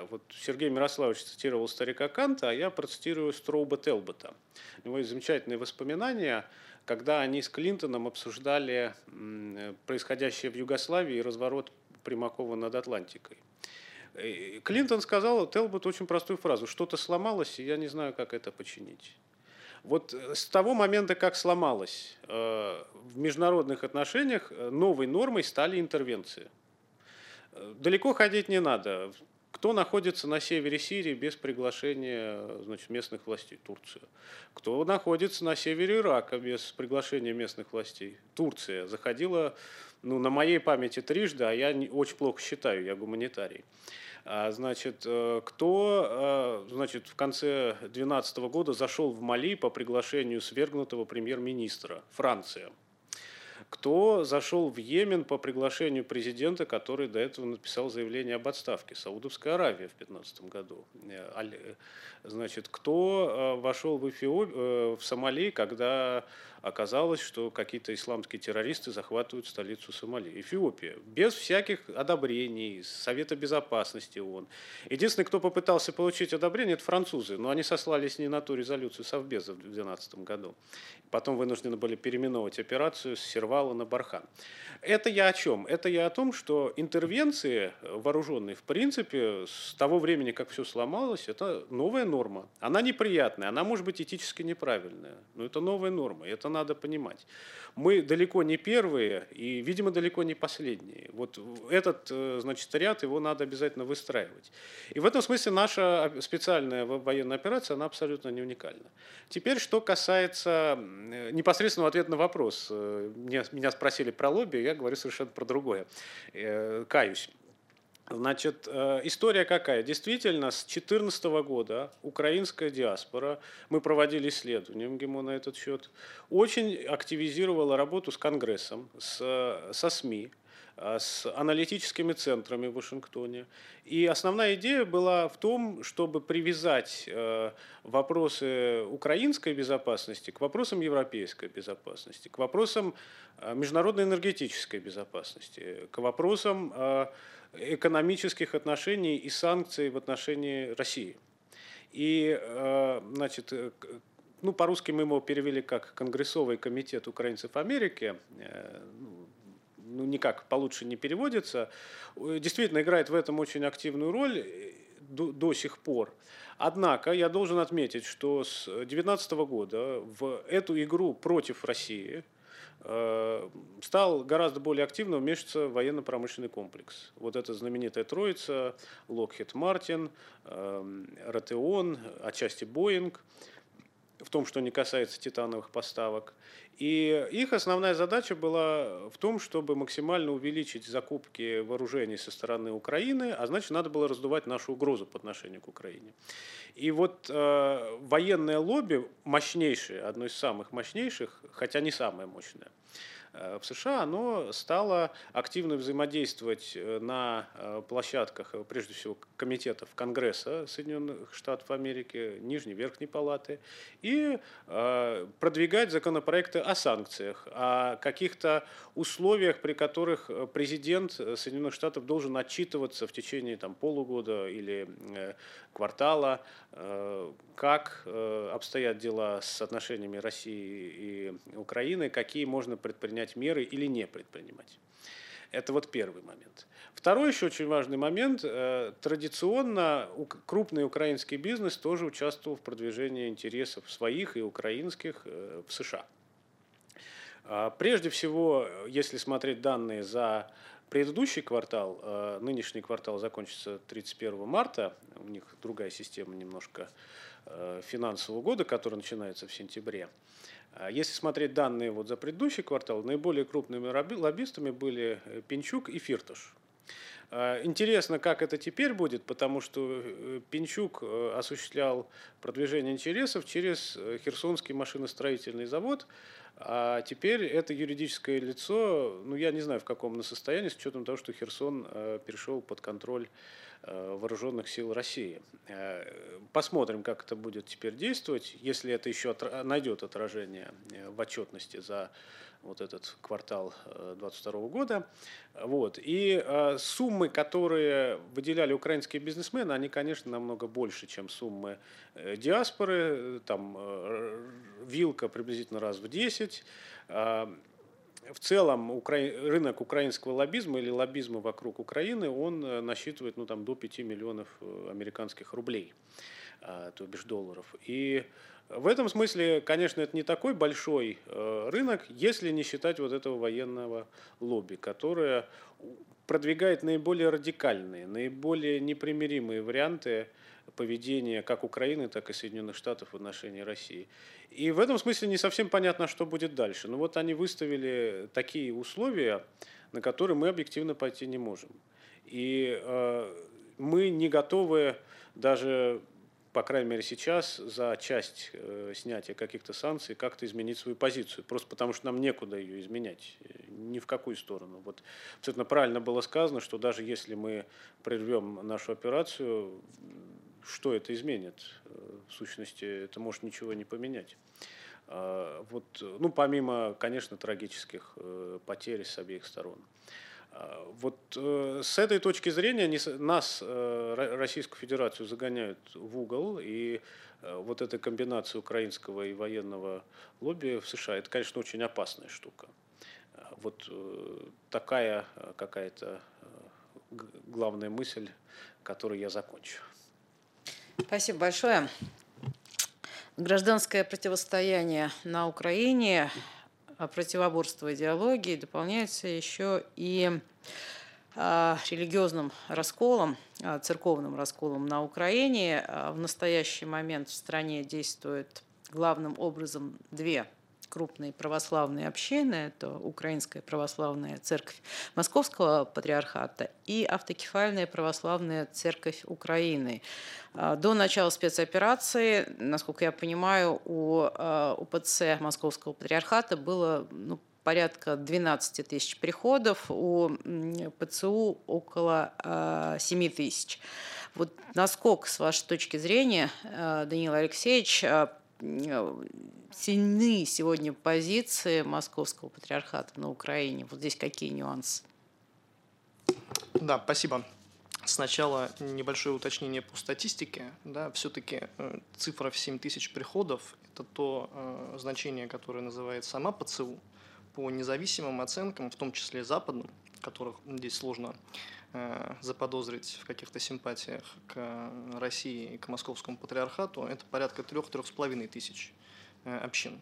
Вот Сергей Мирославович цитировал старика Канта, а я процитирую Строуба Телбота. У него есть замечательные воспоминания, когда они с Клинтоном обсуждали происходящее в Югославии и разворот Примакова над Атлантикой. Клинтон сказал Телбот очень простую фразу. Что-то сломалось, и я не знаю, как это починить. Вот с того момента, как сломалось, э, в международных отношениях э, новой нормой стали интервенции. Э, далеко ходить не надо. Кто находится на севере Сирии без приглашения значит, местных властей? Турция. Кто находится на севере Ирака без приглашения местных властей? Турция. Заходила ну, на моей памяти трижды, а я очень плохо считаю, я гуманитарий. А, значит, э, кто э, значит, в конце 2012 года зашел в Мали по приглашению свергнутого премьер-министра? Франция. Кто зашел в Йемен по приглашению президента, который до этого написал заявление об отставке? Саудовская Аравия в 2015 году. Э, значит, кто вошел в, Эфиоп... в Сомали, когда оказалось, что какие-то исламские террористы захватывают столицу Сомали, Эфиопия, без всяких одобрений Совета Безопасности ООН. Единственный, кто попытался получить одобрение, это французы, но они сослались не на ту резолюцию Совбеза в 2012 году. Потом вынуждены были переименовать операцию с Сервала на Бархан. Это я о чем? Это я о том, что интервенции вооруженные, в принципе, с того времени, как все сломалось, это новая норма. Она неприятная, она может быть этически неправильная, но это новая норма, это надо понимать. Мы далеко не первые и, видимо, далеко не последние. Вот этот, э, значит, ряд, его надо обязательно выстраивать. И в этом смысле наша специальная военная операция, она абсолютно не уникальна. Теперь, что касается непосредственного ответа на вопрос. Э, меня спросили про лобби, я говорю совершенно про другое. Э, каюсь. Значит, э, история какая? Действительно, с 2014 года украинская диаспора, мы проводили исследования МГИМО на этот счет, очень активизировала работу с Конгрессом, с, со СМИ, э, с аналитическими центрами в Вашингтоне. И основная идея была в том, чтобы привязать э, вопросы украинской безопасности к вопросам европейской безопасности, к вопросам международной энергетической безопасности, к вопросам экономических отношений и санкций в отношении России. И, э, значит, э, ну, по-русски мы его перевели как Конгрессовый комитет украинцев Америки, э, ну, ну, никак получше не переводится, действительно играет в этом очень активную роль. до, до сих пор. Однако я должен отметить, что с 2019 года в эту игру против России стал гораздо более активно вмешиваться военно-промышленный комплекс. Вот эта знаменитая троица, Lockheed Martin, Raytheon, отчасти Boeing, в том, что не касается титановых поставок – и их основная задача была в том, чтобы максимально увеличить закупки вооружений со стороны Украины, а значит, надо было раздувать нашу угрозу по отношению к Украине. И вот э, военное лобби мощнейшее, одно из самых мощнейших, хотя не самое мощное, в США, оно стало активно взаимодействовать э, на э, площадках, прежде всего, комитетов Конгресса Соединенных Штатов Америки, Нижней, Верхней Палаты, и продвигать законопроекты о санкциях, о каких-то условиях, при которых президент Соединенных Штатов должен отчитываться в течение там, полугода или квартала, как обстоят дела с отношениями России и Украины, какие можно предпринять предпринять меры или не предпринимать. Это вот первый момент. Второй еще очень важный момент. Э, традиционно крупный украинский бизнес тоже участвовал в продвижении интересов своих и украинских э, в США. А, прежде всего, если смотреть данные за предыдущий квартал, э, нынешний квартал закончится 31 марта, у них другая система немножко финансового года, который начинается в сентябре. А если смотреть данные вот за предыдущий квартал, наиболее крупными лоббистами были э, Пинчук и Фирташ. А, интересно, как это теперь будет, потому что э, Пинчук э, осуществлял продвижение интересов через Херсонский машиностроительный завод, а теперь это юридическое лицо, ну я не знаю в каком оно состоянии, с учетом того, что Херсон перешел под контроль вооруженных сил России. Э, посмотрим, как это будет теперь действовать, если это еще найдет отражение э, в отчетности за вот этот квартал 2022 года. Вот. И суммы, которые выделяли украинские бизнесмены, они, конечно, намного больше, чем суммы диаспоры. Там вилка приблизительно раз в 10 в целом укра... рынок украинского лоббизма или лоббизма вокруг Украины, он э, насчитывает ну, там, до 5 миллионов э, американских рублей, а, то бишь долларов. И в этом смысле, конечно, это не такой большой э, рынок, если не считать вот этого военного лобби, которое продвигает наиболее радикальные, наиболее непримиримые варианты поведения как Украины, так и Соединенных Штатов в отношении России. И в этом смысле не совсем понятно, что будет дальше. Но вот они выставили такие условия, на которые мы объективно пойти не можем. И э, мы не готовы даже, по крайней мере сейчас, за часть э, снятия каких-то санкций как-то изменить свою позицию. Просто потому что нам некуда ее изменять, ни в какую сторону. Вот абсолютно правильно было сказано, что даже если мы прервем нашу операцию, что это изменит? Э, в сущности, это может ничего не поменять. А, вот, ну, помимо, конечно, трагических э, потерь с обеих сторон. А, вот э, с этой точки зрения нас, Российскую Федерацию, загоняют в угол, и вот эта комбинация украинского и военного лобби в США, это, конечно, очень опасная штука. А, вот такая какая-то главная мысль, которую я закончу. Спасибо большое. Гражданское противостояние на Украине, а противоборство идеологии дополняется еще и а, религиозным расколом, а, церковным расколом на Украине. В настоящий момент в стране действует главным образом две крупные православные общины. Это Украинская православная церковь Московского патриархата и Автокефальная православная церковь Украины. А, до начала спецоперации, насколько я понимаю, у а, УПЦ Московского патриархата было ну, порядка 12 тысяч приходов, у ПЦУ около 7 а, тысяч. Вот насколько, с вашей точки зрения, Даниил Алексеевич, сильны сегодня позиции Московского патриархата на Украине? Вот здесь какие нюансы? Да, спасибо. Сначала небольшое уточнение по статистике. Да, все-таки э, цифра в 7 тысяч приходов – это то э, значение, которое называет сама ПЦУ. По независимым оценкам, в том числе западным, которых здесь сложно э, заподозрить в каких-то симпатиях к России и к московскому патриархату, это порядка трех-трех с половиной тысяч э, общин.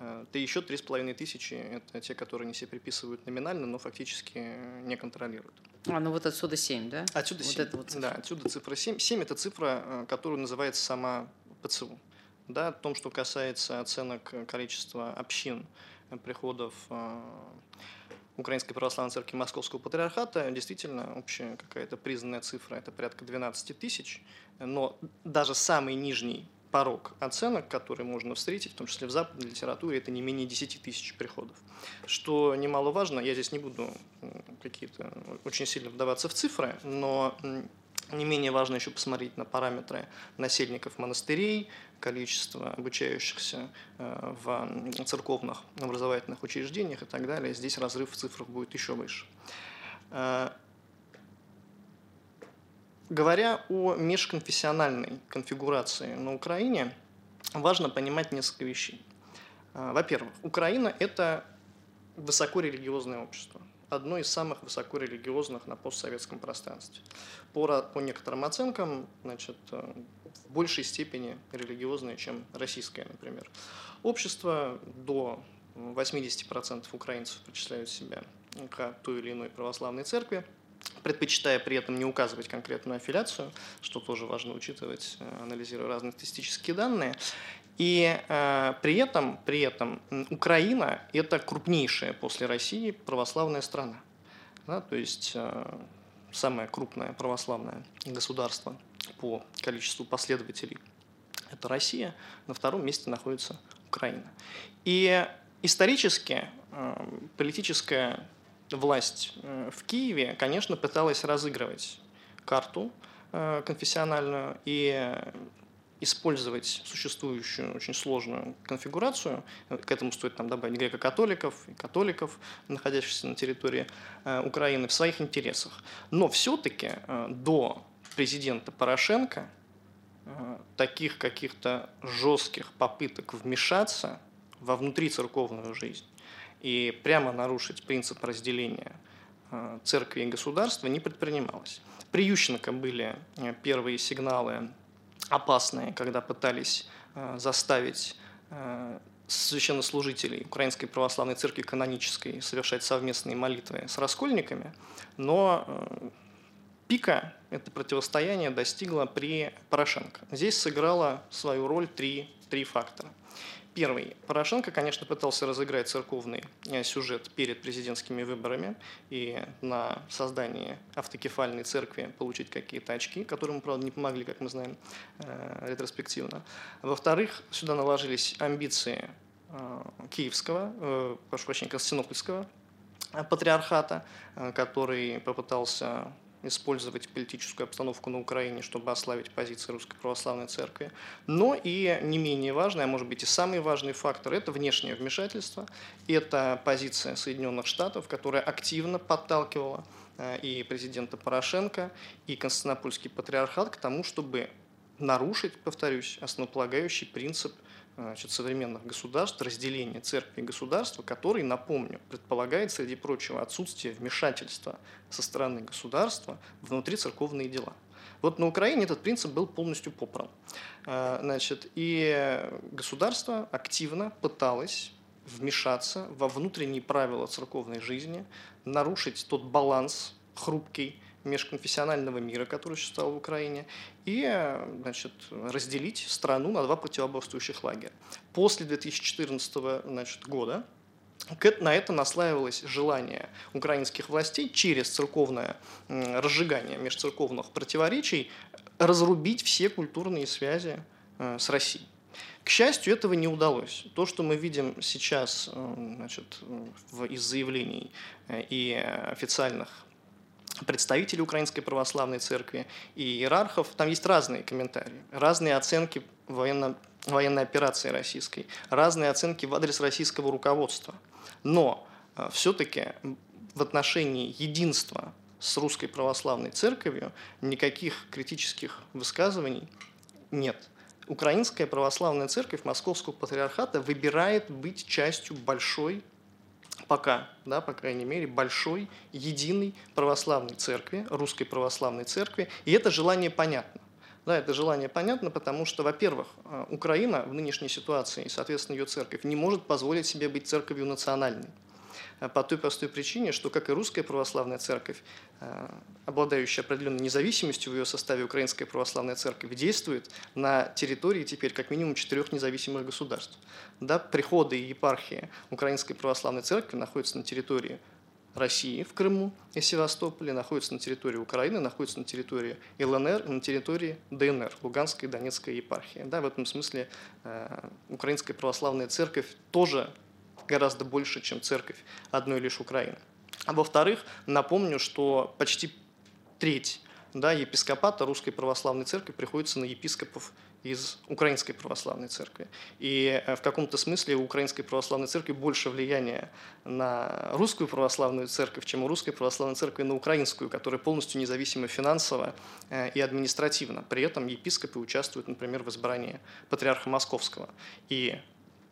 Да еще три с половиной тысячи – это те, которые не себе приписывают номинально, но фактически не контролируют. А, ну вот отсюда 7, да? Отсюда вот 7, это вот да, отсюда цифра 7. 7 – это цифра, которую называется сама ПЦУ. Да, о том, что касается оценок количества общин, приходов э, Украинской Православной Церкви Московского Патриархата, действительно общая какая-то признанная цифра, это порядка 12 тысяч, но даже самый нижний порог оценок, который можно встретить, в том числе в западной литературе, это не менее 10 тысяч приходов. Что немаловажно, я здесь не буду какие-то очень сильно вдаваться в цифры, но не менее важно еще посмотреть на параметры насельников монастырей, количество обучающихся э, в церковных образовательных учреждениях и так далее. Здесь разрыв в цифрах будет еще выше. Э, говоря о межконфессиональной конфигурации на Украине, важно понимать несколько вещей. Э, во-первых, Украина – это высокорелигиозное общество одно из самых высокорелигиозных на постсоветском пространстве. По, по некоторым оценкам, значит, в большей степени религиозное, чем российское, например. Общество до 80% украинцев причисляют себя к той или иной православной церкви, предпочитая при этом не указывать конкретную аффилиацию, что тоже важно учитывать, э, анализируя разные статистические данные. И э, при, этом, при этом Украина – это крупнейшая после России православная страна. Да, то есть э, самое крупное православное государство по количеству последователей – это Россия, на втором месте находится Украина. И исторически э, политическая власть э, в Киеве, конечно, пыталась разыгрывать карту э, конфессиональную и использовать существующую очень сложную конфигурацию, к этому стоит там добавить греко-католиков и католиков, находящихся на территории Украины, в своих интересах. Но все-таки до президента Порошенко э, таких каких-то жестких попыток вмешаться во внутрицерковную жизнь и прямо нарушить принцип разделения церкви и государства не предпринималось. При Ющенко были первые сигналы опасные, когда пытались э, заставить э, священнослужителей Украинской Православной Церкви канонической совершать совместные молитвы с раскольниками, но э, пика это противостояние достигло при Порошенко. Здесь сыграло свою роль три, три фактора. Первый. Порошенко, конечно, пытался разыграть церковный э, сюжет перед президентскими выборами и на создании автокефальной церкви получить какие-то очки, которым, правда, не помогли, как мы знаем, э, ретроспективно. Во-вторых, сюда наложились амбиции э, киевского, прошу прощения, константинопольского патриархата, который попытался использовать политическую обстановку на Украине, чтобы ослабить позиции Русской Православной Церкви. Но и не менее важный, а может быть и самый важный фактор – это внешнее вмешательство. Это позиция Соединенных Штатов, которая активно подталкивала э, и президента Порошенко, и Константинопольский патриархат к тому, чтобы нарушить, повторюсь, основополагающий принцип – значит, современных государств разделение церкви и государства, который, напомню, предполагает, среди прочего, отсутствие вмешательства со стороны государства внутри церковные дела. Вот на Украине этот принцип был полностью попран. А, значит, и государство активно пыталось вмешаться во внутренние правила церковной жизни, нарушить тот баланс хрупкий, межконфессионального мира, который существовал в Украине, и значит, разделить страну на два противоборствующих лагеря. После 2014 значит, года на это наслаивалось желание украинских властей через церковное разжигание межцерковных противоречий разрубить все культурные связи э, с Россией. К счастью, этого не удалось. То, что мы видим сейчас э, значит, из заявлений э, и официальных представителей Украинской Православной Церкви и иерархов. Там есть разные комментарии, разные оценки военно, военной операции российской, разные оценки в адрес российского руководства. Но э, все-таки в отношении единства с Русской Православной Церковью никаких критических высказываний нет. Украинская Православная Церковь Московского Патриархата выбирает быть частью большой пока, да, по крайней мере, большой, единой православной церкви, русской православной церкви, и это желание понятно. Да, это желание понятно, потому что, во-первых, э, Украина в нынешней ситуации, и, соответственно, ее церковь, не может позволить себе быть церковью национальной. Э, по той простой причине, что, как и русская православная церковь, э, обладающая определенной независимостью в ее составе, Украинская православная церковь действует на территории теперь как минимум четырех независимых государств. Да, приходы и епархии Украинской православной церкви находятся на территории России в Крыму и Севастополе, находятся на территории Украины, находятся на территории ЛНР и на территории ДНР, Луганской и Донецкой епархии. Да, в этом смысле э, Украинская православная церковь тоже гораздо больше, чем церковь одной лишь Украины. А во-вторых, напомню, что почти треть да, епископата Русской Православной Церкви приходится на епископов из Украинской Православной Церкви. И э, в каком-то смысле у Украинской Православной Церкви больше влияния на Русскую Православную Церковь, чем у Русской Православной Церкви на Украинскую, которая полностью независима финансово э, и административно. При этом епископы участвуют, например, в избрании патриарха Московского. И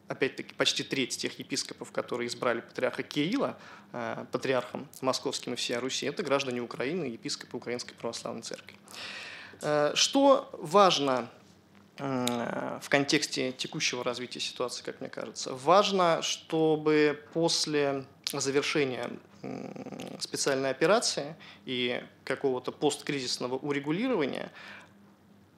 опять-таки, почти треть тех епископов, которые избрали патриарха Кирилла э, патриархом московским и всей Руси, это граждане Украины, епископы Украинской Православной Церкви. Э, что важно э, в контексте текущего развития ситуации, как мне кажется? Важно, чтобы после завершения специальной операции и какого-то посткризисного урегулирования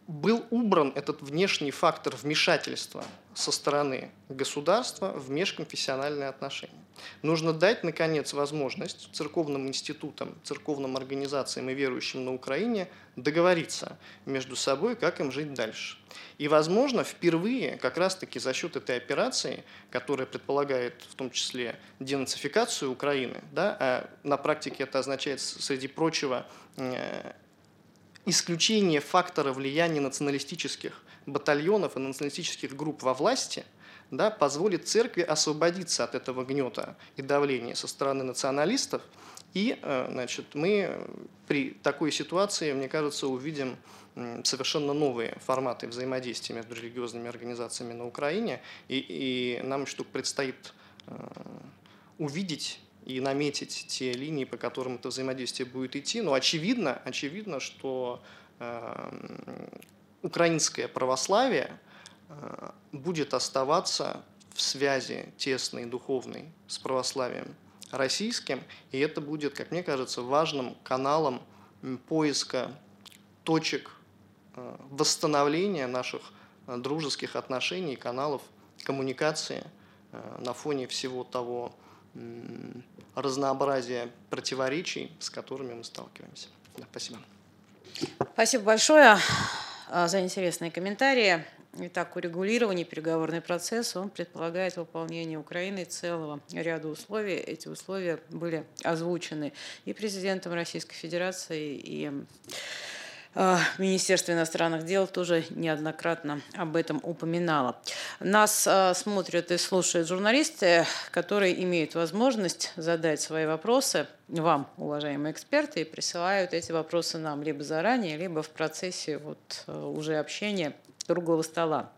был убран этот внешний фактор вмешательства со стороны государства в межконфессиональные отношения. Нужно дать, наконец, возможность церковным институтам, церковным организациям и верующим на Украине договориться между собой, как им жить дальше. И, возможно, впервые, как раз-таки за счет этой операции, которая предполагает в том числе денацификацию Украины, да, а на практике это означает, среди прочего, э, исключение фактора влияния националистических батальонов и националистических групп во власти да, позволит церкви освободиться от этого гнета и давления со стороны националистов. И э, значит, мы при такой ситуации, мне кажется, увидим совершенно новые форматы взаимодействия между религиозными организациями на Украине. И, и нам еще предстоит э, увидеть и наметить те линии, по которым это взаимодействие будет идти. Но очевидно, очевидно что э, украинское православие э, будет оставаться в связи тесной духовной с православием российским, и это будет, как мне кажется, важным каналом поиска точек э, восстановления наших э, дружеских отношений, каналов коммуникации на фоне всего того, разнообразия противоречий, с которыми мы сталкиваемся. Да, спасибо. Спасибо большое а, за интересные комментарии. Итак, урегулирование переговорный процесс, он предполагает выполнение Украины целого ряда условий. Эти условия были озвучены и президентом Российской Федерации, и Министерство иностранных дел тоже неоднократно об этом упоминало. Нас а, смотрят и слушают журналисты, которые имеют возможность задать свои вопросы вам, уважаемые эксперты, и присылают эти вопросы нам либо заранее, либо в процессе вот а, уже общения круглого стола.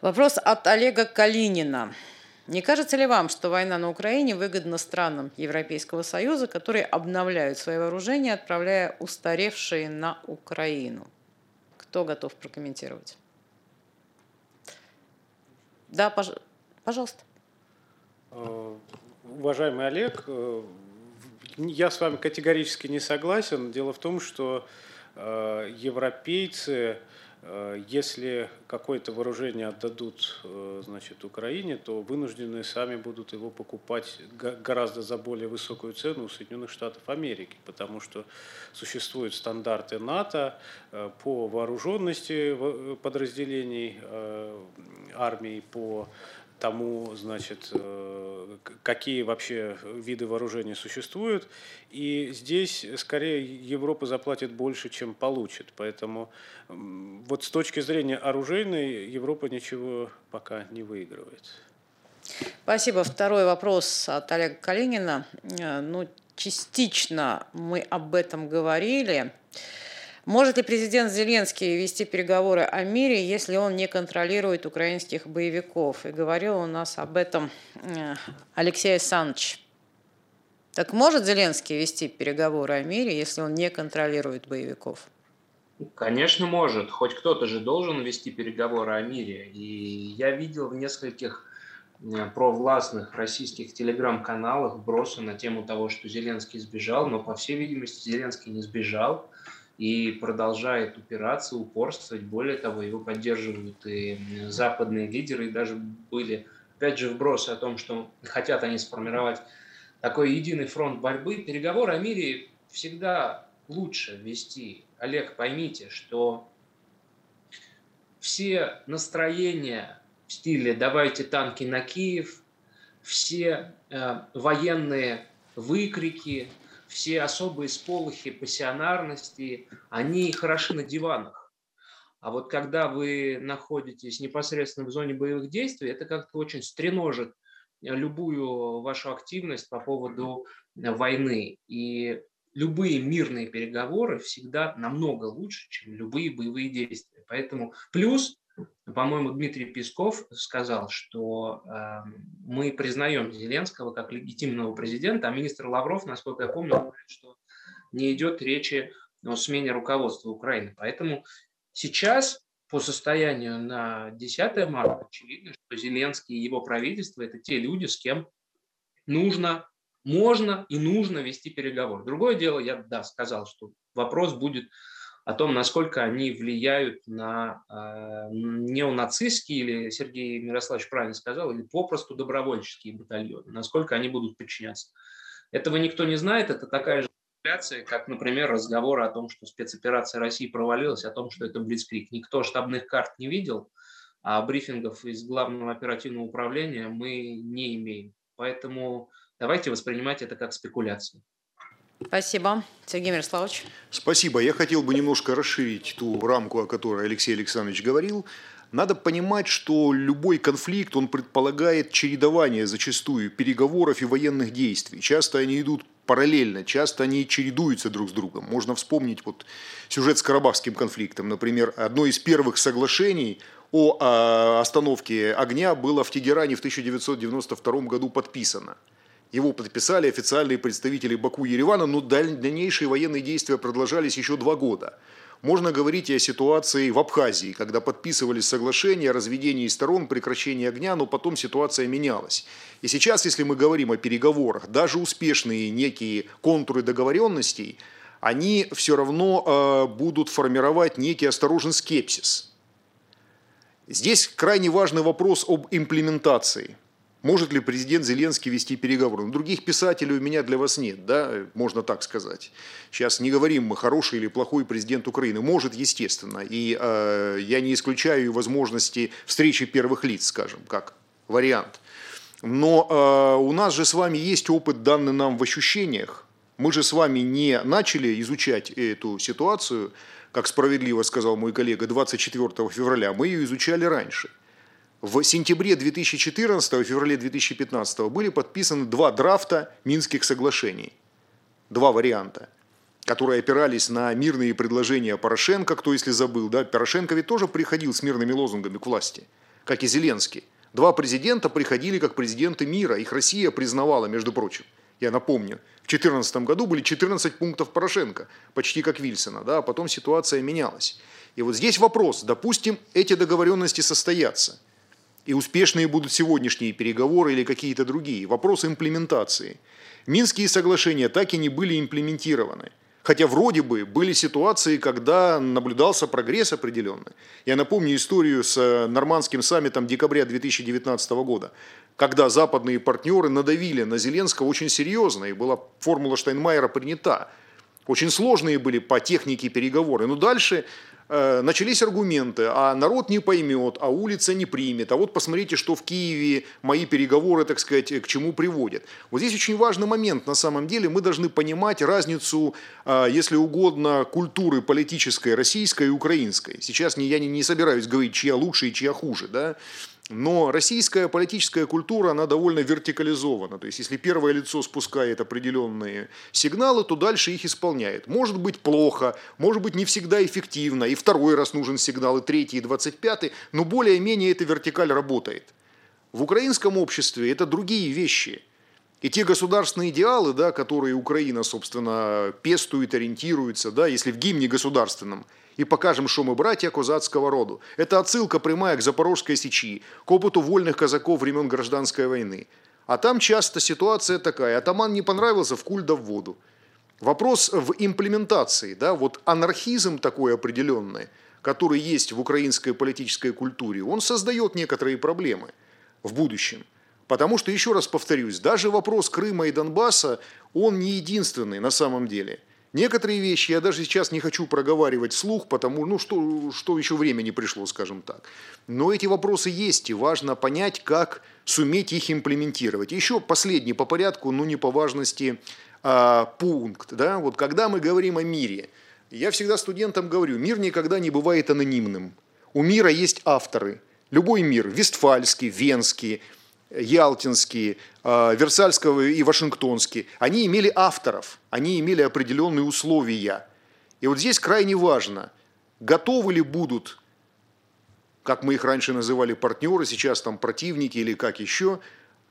Вопрос от Олега Калинина. Не кажется ли вам, что война на Украине выгодна странам Европейского Союза, которые обновляют свои вооружения, отправляя устаревшие на Украину? Кто готов прокомментировать? Да, пож... пожалуйста. Э, уважаемый Олег, э, я с вами категорически не согласен. Дело в том, что э, европейцы если какое-то вооружение отдадут э, значит, Украине, то вынуждены сами будут его покупать гораздо за более высокую цену у Соединенных Штатов Америки, потому что существуют стандарты НАТО э, по вооруженности подразделений армии, по тому, значит, э, какие вообще виды вооружений существуют. И здесь скорее Европа заплатит больше, чем получит. Поэтому вот с точки зрения оружейной Европа ничего пока не выигрывает. Спасибо. Второй вопрос от Олега Калинина. Э, ну, частично мы об этом говорили. Может ли президент Зеленский вести переговоры о мире, если он не контролирует украинских боевиков? И говорил у нас об этом э, Алексей Александрович. Так может Зеленский вести переговоры о мире, если он не контролирует боевиков? Конечно, может. Хоть кто-то же должен вести переговоры о мире. И я видел в нескольких э, провластных российских телеграм-каналах вбросы на тему того, что Зеленский сбежал, но, по всей видимости, Зеленский не сбежал и продолжает упираться, упорствовать. Более того, его поддерживают и западные лидеры, и даже были, опять же, вбросы о том, что хотят они сформировать такой единый фронт борьбы. Переговоры о мире всегда лучше вести. Олег, поймите, что все настроения в стиле «давайте танки на Киев», все э, военные выкрики, все особые сполохи пассионарности, они хороши на диванах. А вот когда вы находитесь непосредственно в зоне боевых действий, это как-то очень стреножит любую вашу активность по поводу войны. И любые мирные переговоры всегда намного лучше, чем любые боевые действия. Поэтому плюс по-моему, Дмитрий Песков сказал, что э, мы признаем Зеленского как легитимного президента, а министр Лавров, насколько я помню, говорит, что не идет речи о смене руководства Украины. Поэтому сейчас, по состоянию на 10 марта, очевидно, что Зеленский и его правительство – это те люди, с кем нужно, можно и нужно вести переговоры. Другое дело, я да, сказал, что вопрос будет о том, насколько они влияют на э, неонацистские, или Сергей Мирославович правильно сказал, или попросту добровольческие батальоны, насколько они будут подчиняться. Этого никто не знает, это такая же спекуляция, как, например, разговоры о том, что спецоперация России провалилась, о том, что это Блицкрик. Никто штабных карт не видел, а брифингов из Главного оперативного управления мы не имеем. Поэтому давайте воспринимать это как спекуляцию. Спасибо. Сергей Мирославович. Спасибо. Я хотел бы немножко расширить ту рамку, о которой Алексей Александрович говорил. Надо понимать, что любой конфликт, он предполагает чередование зачастую переговоров и военных действий. Часто они идут параллельно, часто они чередуются друг с другом. Можно вспомнить вот сюжет с Карабахским конфликтом. Например, одно из первых соглашений о а, остановке огня было в Тегеране в 1992 году подписано. Его подписали официальные представители Баку и Еревана, но дальнейшие военные действия продолжались еще два года. Можно говорить и о ситуации в Абхазии, когда подписывались соглашения о разведении сторон, прекращении огня, но потом ситуация менялась. И сейчас, если мы говорим о переговорах, даже успешные некие контуры договоренностей, они все равно э, будут формировать некий осторожный скепсис. Здесь крайне важный вопрос об имплементации – может ли президент Зеленский вести переговоры? Ну, других писателей у меня для вас нет, да, можно так сказать. Сейчас не говорим мы, хороший или плохой президент Украины. Может, естественно. И э, я не исключаю возможности встречи первых лиц, скажем, как вариант. Но э, у нас же с вами есть опыт, данный нам в ощущениях. Мы же с вами не начали изучать эту ситуацию, как справедливо сказал мой коллега, 24 февраля. Мы ее изучали раньше. В сентябре 2014 и феврале 2015 были подписаны два драфта Минских соглашений. Два варианта, которые опирались на мирные предложения Порошенко, кто если забыл, да, Порошенко ведь тоже приходил с мирными лозунгами к власти, как и Зеленский. Два президента приходили как президенты мира, их Россия признавала, между прочим. Я напомню, в 2014 году были 14 пунктов Порошенко, почти как Вильсона, да, а потом ситуация менялась. И вот здесь вопрос, допустим, эти договоренности состоятся – и успешные будут сегодняшние переговоры или какие-то другие. Вопрос имплементации. Минские соглашения так и не были имплементированы. Хотя вроде бы были ситуации, когда наблюдался прогресс определенный. Я напомню историю с э, нормандским саммитом декабря 2019 года, когда западные партнеры надавили на Зеленского очень серьезно, и была формула Штайнмайера принята. Очень сложные были по технике переговоры. Но дальше начались аргументы, а народ не поймет, а улица не примет, а вот посмотрите, что в Киеве мои переговоры, так сказать, к чему приводят. Вот здесь очень важный момент, на самом деле, мы должны понимать разницу, э, если угодно, культуры политической российской и украинской. Сейчас я не собираюсь говорить, чья лучше и чья хуже, да, Но российская политическая культура, она довольно вертикализована. То есть, если первое лицо спускает определенные сигналы, то дальше их исполняет. Может быть плохо, может быть не всегда эффективно, и второй раз нужен сигнал, и третий, и двадцать пятый, но более-менее эта вертикаль работает. В украинском обществе это другие вещи. И те государственные идеалы, да, которые Украина, собственно, пестует, ориентируется, да, если в гимне государственном – и покажем, что мы братья козацкого роду. Это отсылка прямая к Запорожской сечи, к опыту вольных казаков времен гражданской войны. А там часто ситуация такая, атаман не понравился, в куль да в воду. Вопрос в имплементации, да, вот анархизм такой определенный, который есть в украинской политической культуре, он создает некоторые проблемы в будущем. Потому что, еще раз повторюсь, даже вопрос Крыма и Донбасса, он не единственный на самом деле – Некоторые вещи я даже сейчас не хочу проговаривать вслух, потому ну, что, что еще время не пришло, скажем так. Но эти вопросы есть, и важно понять, как суметь их имплементировать. Еще последний по порядку, но не по важности а, пункт. Да? Вот когда мы говорим о мире, я всегда студентам говорю, мир никогда не бывает анонимным. У мира есть авторы. Любой мир, Вестфальский, Венский, ялтинские, а, Версальского и Вашингтонские, они имели авторов, они имели определенные условия. И вот здесь крайне важно, готовы ли будут, как мы их раньше называли партнеры, сейчас там противники или как еще,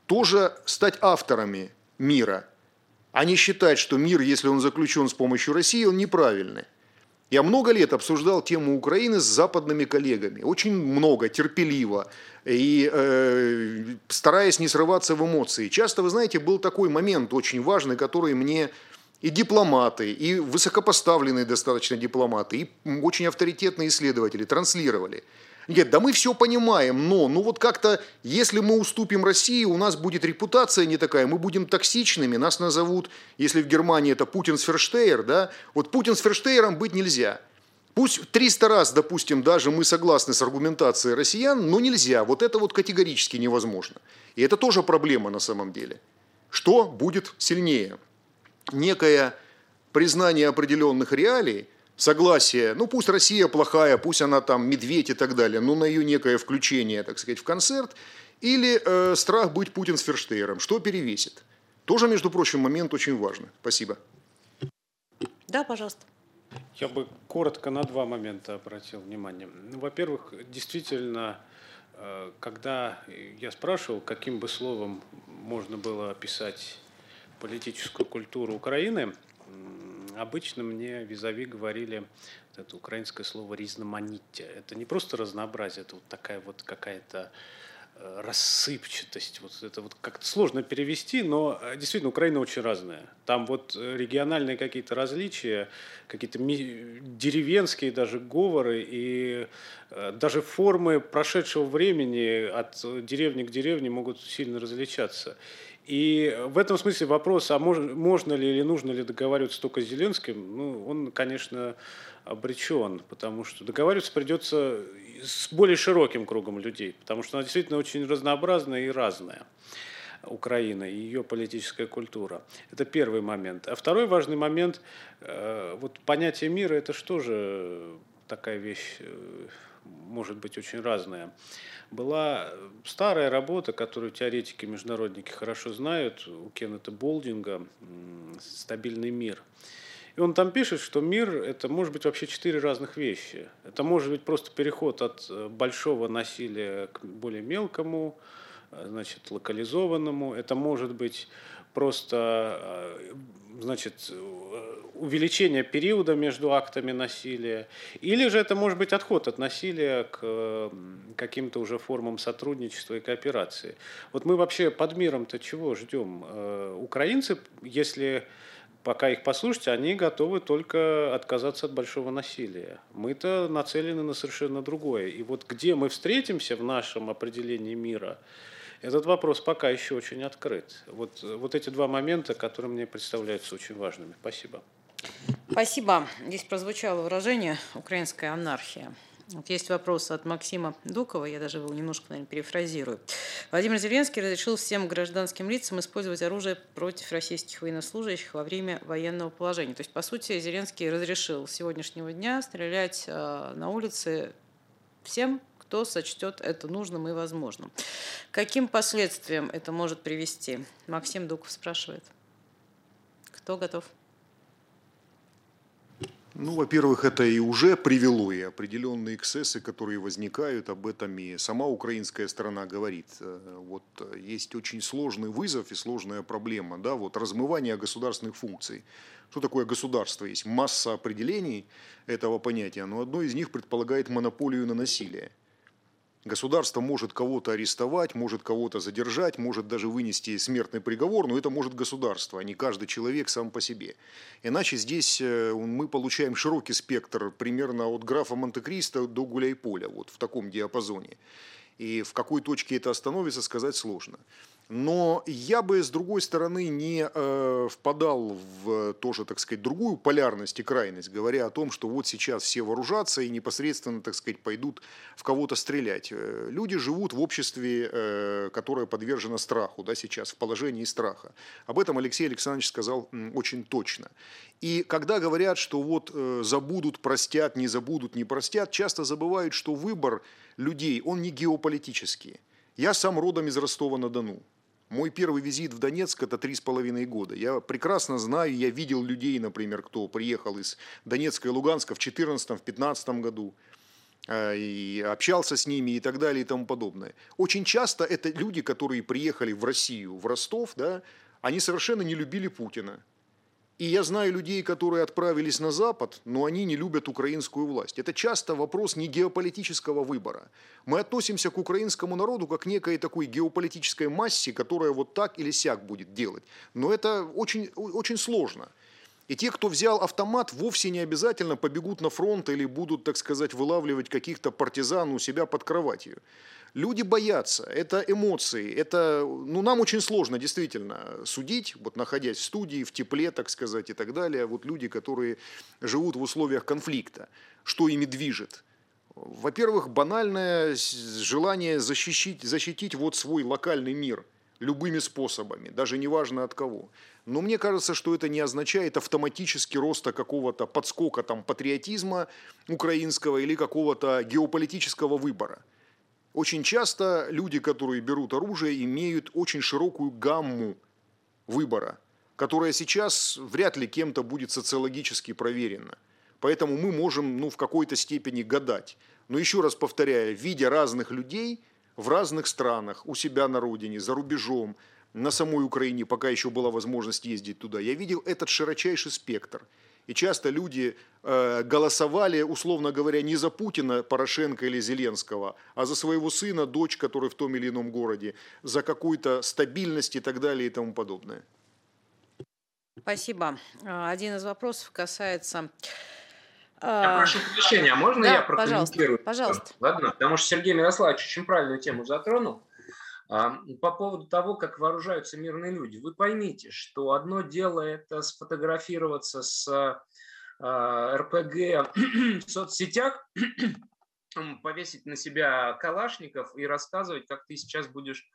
тоже стать авторами мира, а не считать, что мир, если он заключен с помощью России, он неправильный. Я много лет обсуждал тему Украины с западными коллегами, очень много, терпеливо, и э, стараясь не срываться в эмоции. Часто, вы знаете, был такой момент очень важный, который мне и дипломаты, и высокопоставленные достаточно дипломаты, и очень авторитетные исследователи транслировали – нет, да мы все понимаем, но ну вот как-то, если мы уступим России, у нас будет репутация не такая, мы будем токсичными, нас назовут, если в Германии это Путин с Ферштейр, да, вот Путин с Ферштейером быть нельзя. Пусть 300 раз, допустим, даже мы согласны с аргументацией россиян, но нельзя. Вот это вот категорически невозможно. И это тоже проблема на самом деле. Что будет сильнее? Некое признание определенных реалий – согласие, ну пусть Россия плохая, пусть она там медведь и так далее, но на ее некое включение, так сказать, в концерт, или э, страх быть Путин с Ферштейром, что перевесит. Тоже, между прочим, момент очень важный. Спасибо. Да, пожалуйста. Я бы коротко на два момента обратил внимание. Ну, во-первых, действительно, э, когда я спрашивал, каким бы словом можно было описать политическую культуру Украины, Обычно мне визави говорили это украинское слово «різноманіття». Это не просто разнообразие, это вот такая вот какая-то э, рассыпчатость. Вот это вот как-то сложно перевести, но э, действительно Украина очень разная. Там вот э, региональные какие-то различия, какие-то деревенские даже говоры и даже формы прошедшего времени от деревни к деревне могут сильно различаться. И в этом смысле вопрос, а можно, можно ли или нужно ли договариваться только с Зеленским, ну, он, конечно, обречен, потому что договариваться придется с более широким кругом людей, потому что она действительно очень разнообразная и разная. Украина и ее политическая культура. Это первый момент. А второй важный момент, э, вот понятие мира, это что же такая вещь, э, может быть очень разная была старая работа, которую теоретики-международники хорошо знают, у Кеннета Болдинга «Стабильный мир». И он там пишет, что мир – это может быть вообще четыре разных вещи. Это может быть просто переход от э, большого насилия к более мелкому, э, значит, локализованному. Это может быть просто э, значит, увеличение периода между актами насилия, или же это может быть отход от насилия к каким-то уже формам сотрудничества и кооперации. Вот мы вообще под миром-то чего ждем? Э, украинцы, если пока их послушать, они готовы только отказаться от большого насилия. Мы-то нацелены на совершенно другое. И вот где мы встретимся в нашем определении мира, этот вопрос пока еще очень открыт. Вот, вот эти два момента, которые мне представляются очень важными. Спасибо. Спасибо. Здесь прозвучало выражение «украинская анархия». Вот есть вопрос от Максима Дукова, я даже его немножко, наверное, перефразирую. Владимир Зеленский разрешил всем гражданским лицам использовать оружие против российских военнослужащих во время военного положения. То есть, по сути, Зеленский разрешил с сегодняшнего дня стрелять э, на улице всем, кто сочтет это нужным и возможным. Каким последствиям это может привести? Максим Дуков спрашивает. Кто готов? Ну, во-первых, это и уже привело и определенные эксцессы, которые возникают, об этом и сама украинская сторона говорит. Э, вот э, есть очень сложный вызов и сложная проблема, да, вот размывание государственных функций. Что такое государство? Есть масса определений этого понятия, но одно из них предполагает монополию на насилие. Государство может кого-то арестовать, может кого-то задержать, может даже вынести смертный приговор, но это может государство, а не каждый человек сам по себе. Иначе здесь э, мы получаем широкий спектр примерно от графа Монте-Кристо до Гуляйполя, вот в таком диапазоне. И в какой точке это остановится, сказать сложно. Но я бы, с другой стороны, не э, впадал в тоже, так сказать, другую полярность и крайность, говоря о том, что вот сейчас все вооружатся и непосредственно, так сказать, пойдут в кого-то стрелять. Э, люди живут в обществе, э, которое подвержено страху, да, сейчас, в положении страха. Об этом Алексей Александрович сказал очень точно. И когда говорят, что вот э, забудут, простят, не забудут, не простят, часто забывают, что выбор людей, он не геополитический. Я сам родом из Ростова-на-Дону. Мой первый визит в Донецк – это три с половиной года. Я прекрасно знаю, я видел людей, например, кто приехал из Донецка и Луганска в 2014-2015 году э, и общался с ними и так далее и тому подобное. Очень часто это люди, которые приехали в Россию, в Ростов, да, они совершенно не любили Путина. И я знаю людей, которые отправились на Запад, но они не любят украинскую власть. Это часто вопрос не геополитического выбора. Мы относимся к украинскому народу как к некой такой геополитической массе, которая вот так или сяк будет делать. Но это очень, очень сложно. И те, кто взял автомат, вовсе не обязательно побегут на фронт или будут, так сказать, вылавливать каких-то партизан у себя под кроватью. Люди боятся, это эмоции, это, ну, нам очень сложно действительно судить, вот находясь в студии, в тепле, так сказать, и так далее, вот люди, которые живут в условиях конфликта, что ими движет. Во-первых, банальное желание защитить, защитить вот свой локальный мир любыми способами, даже неважно от кого. Но мне кажется, что это не означает автоматически роста какого-то подскока там, патриотизма украинского или какого-то геополитического выбора. Очень часто люди, которые берут оружие, имеют очень широкую гамму выбора, которая сейчас вряд ли кем-то будет социологически проверена. Поэтому мы можем ну, в какой-то степени гадать. Но еще раз повторяю, видя разных людей в разных странах, у себя на родине, за рубежом, на самой Украине, пока еще была возможность ездить туда, я видел этот широчайший спектр – и часто люди э, голосовали, условно говоря, не за Путина, Порошенко или Зеленского, а за своего сына, дочь, который в том или ином городе, за какую-то стабильность и так далее и тому подобное. Спасибо. А, один из вопросов касается... Я а, прошу прощения, а можно да, я прокомментирую? Пожалуйста, пожалуйста. Ладно, потому что Сергей Мирославович очень правильную тему затронул. А, по поводу того, как вооружаются мирные люди. Вы поймите, что одно дело это сфотографироваться с а, РПГ в соцсетях, повесить на себя калашников и рассказывать, как ты сейчас будешь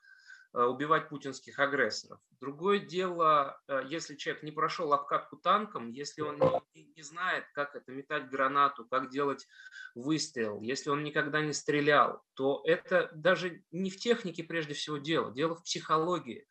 убивать путинских агрессоров. Другое дело, э, если человек не прошел обкатку танком, если он не, не знает, как это метать гранату, как делать выстрел, если он никогда не стрелял, то это даже не в технике прежде всего дело, дело в психологии.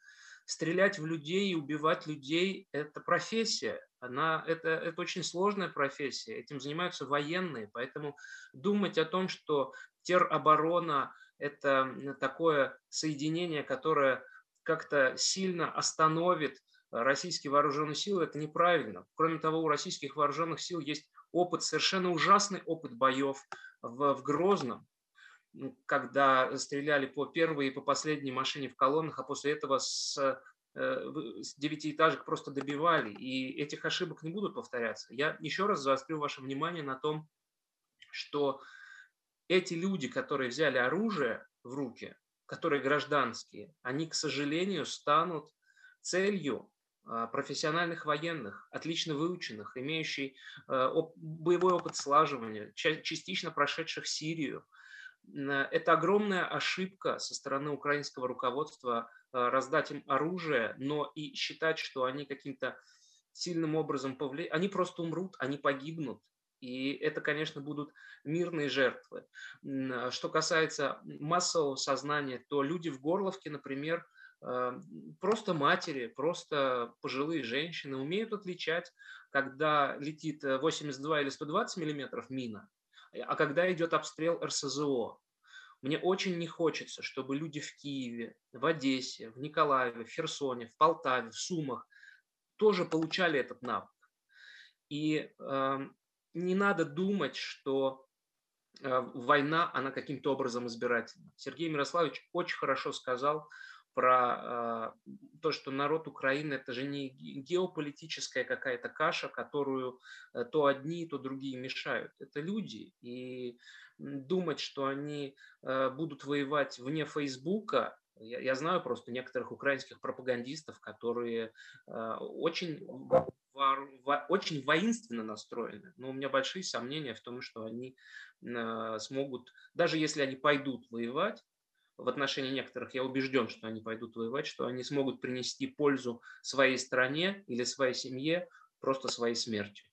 Стрелять в людей и убивать людей – это профессия, она, это, это очень сложная профессия, этим занимаются военные, поэтому думать о том, что тероборона это такое соединение, которое как-то сильно остановит российские вооруженные силы, это неправильно. Кроме того, у российских вооруженных сил есть опыт, совершенно ужасный опыт боев в, в Грозном, когда стреляли по первой и по последней машине в колоннах, а после этого с, э, девятиэтажек просто добивали. И этих ошибок не будут повторяться. Я еще раз заострю ваше внимание на том, что эти люди, которые взяли оружие в руки, которые гражданские, они, к сожалению, станут целью а, профессиональных военных, отлично выученных, имеющих а, боевой опыт слаживания, частично прошедших Сирию. Это огромная ошибка со стороны украинского руководства а, раздать им оружие, но и считать, что они каким-то сильным образом повлияют. Они просто умрут, они погибнут. И это, конечно, будут мирные жертвы. Что касается массового сознания, то люди в Горловке, например, э, просто матери, просто пожилые женщины умеют отличать, когда летит 82 или 120 миллиметров мина, а когда идет обстрел РСЗО. Мне очень не хочется, чтобы люди в Киеве, в Одессе, в Николаеве, в Херсоне, в Полтаве, в Сумах тоже получали этот навык. И э, не надо думать, что э, война, она каким-то образом избирательна. Сергей Мирославович очень хорошо сказал про э, то, что народ Украины это же не геополитическая какая-то каша, которую э, то одни, то другие мешают. Это люди. И думать, что они будут воевать вне Фейсбука, я, знаю просто некоторых украинских пропагандистов, которые очень очень воинственно настроены, но у меня большие сомнения в том, что они э, смогут, даже если они пойдут воевать, в отношении некоторых я убежден, что они пойдут воевать, что они смогут принести пользу своей стране или своей семье просто своей смертью.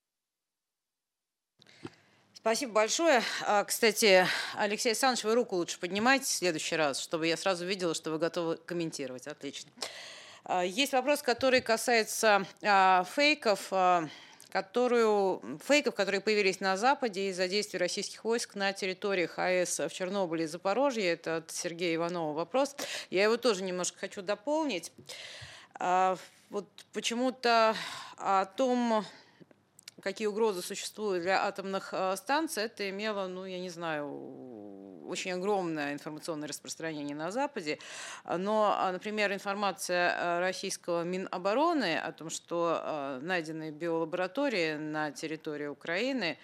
Спасибо большое. А, кстати, Алексей Александрович, вы руку лучше поднимайте в следующий раз, чтобы я сразу видела, что вы готовы комментировать. Отлично. А, есть вопрос, который касается а, фейков которую, фейков, которые появились на Западе из-за действий российских войск на территориях АЭС в Чернобыле и Запорожье. Это от Сергея Иванова вопрос. Я его тоже немножко хочу дополнить. Вот почему-то о том, какие угрозы существуют для атомных э, станций, это имело, ну, я не знаю, очень огромное информационное распространение на Западе. Но, а, например, информация э, российского Минобороны о том, что найдены биолаборатории на территории Украины,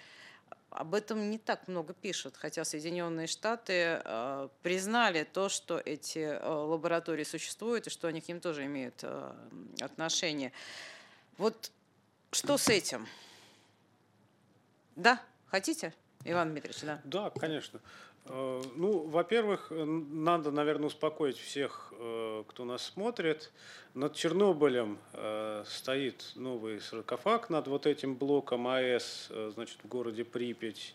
об этом не так много пишут, хотя Соединенные Штаты э, признали то, что эти э, лаборатории существуют и что они к ним тоже имеют э, отношение. Вот что с этим? Да, хотите, Иван Дмитриевич, да? Да, конечно. Э, ну, во-первых, надо, наверное, успокоить всех, э, кто нас смотрит. Над Чернобылем э, стоит новый саркофаг над вот этим блоком АЭС, значит, в городе Припять.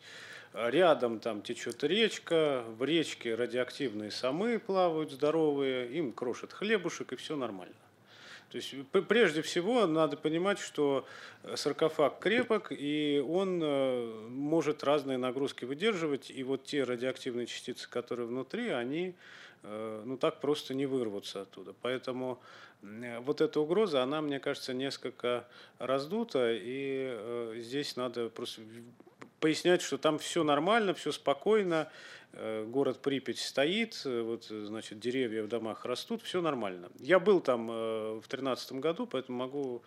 Рядом там течет речка, в речке радиоактивные самы плавают здоровые, им крошат хлебушек и все нормально. То есть прежде всего надо понимать, что э, саркофаг крепок, и он э, может разные нагрузки выдерживать, и вот те радиоактивные частицы, которые внутри, они э, ну, так просто не вырвутся оттуда. Поэтому вот эта угроза, она, мне кажется, несколько раздута, и здесь надо просто пояснять, что там все нормально, все спокойно, Э, город Припять стоит, э, вот, значит, деревья в домах растут, все нормально. Я был там э, в 2013 году, поэтому могу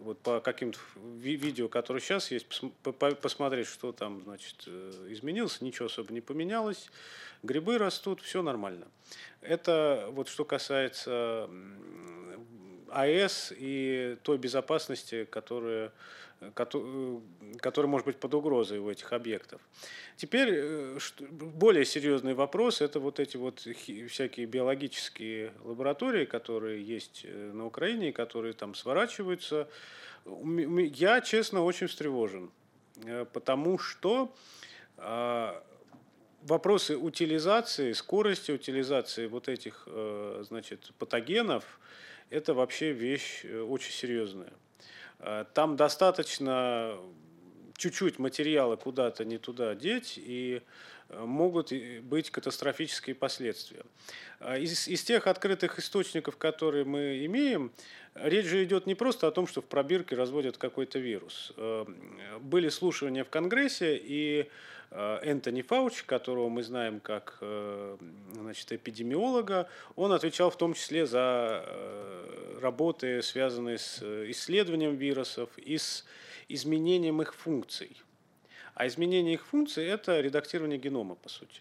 вот по каким-то видео, которые сейчас есть, посмотреть, что там, значит, изменилось, ничего особо не поменялось, грибы растут, все нормально. Это вот что касается АЭС и той безопасности, которая который может быть под угрозой у этих объектов. Теперь э, более серьезный вопрос – это вот эти вот всякие биологические лаборатории, которые есть э, на Украине, которые там сворачиваются. Я, честно, очень встревожен, э, потому что а, вопросы утилизации, скорости утилизации вот этих значит, патогенов – это вообще вещь очень серьезная. Э, там достаточно чуть-чуть материала куда-то не туда деть, и э, могут быть катастрофические последствия. Э, из, из тех открытых источников, которые мы имеем, речь же идет не просто о том, что в пробирке разводят какой-то вирус. Были слушания в Конгрессе, и Энтони Фауч, которого мы знаем как значит, эпидемиолога, он отвечал в том числе за работы, связанные с э, исследованием вирусов и с изменением их функций. А изменение их функций – это редактирование генома, по сути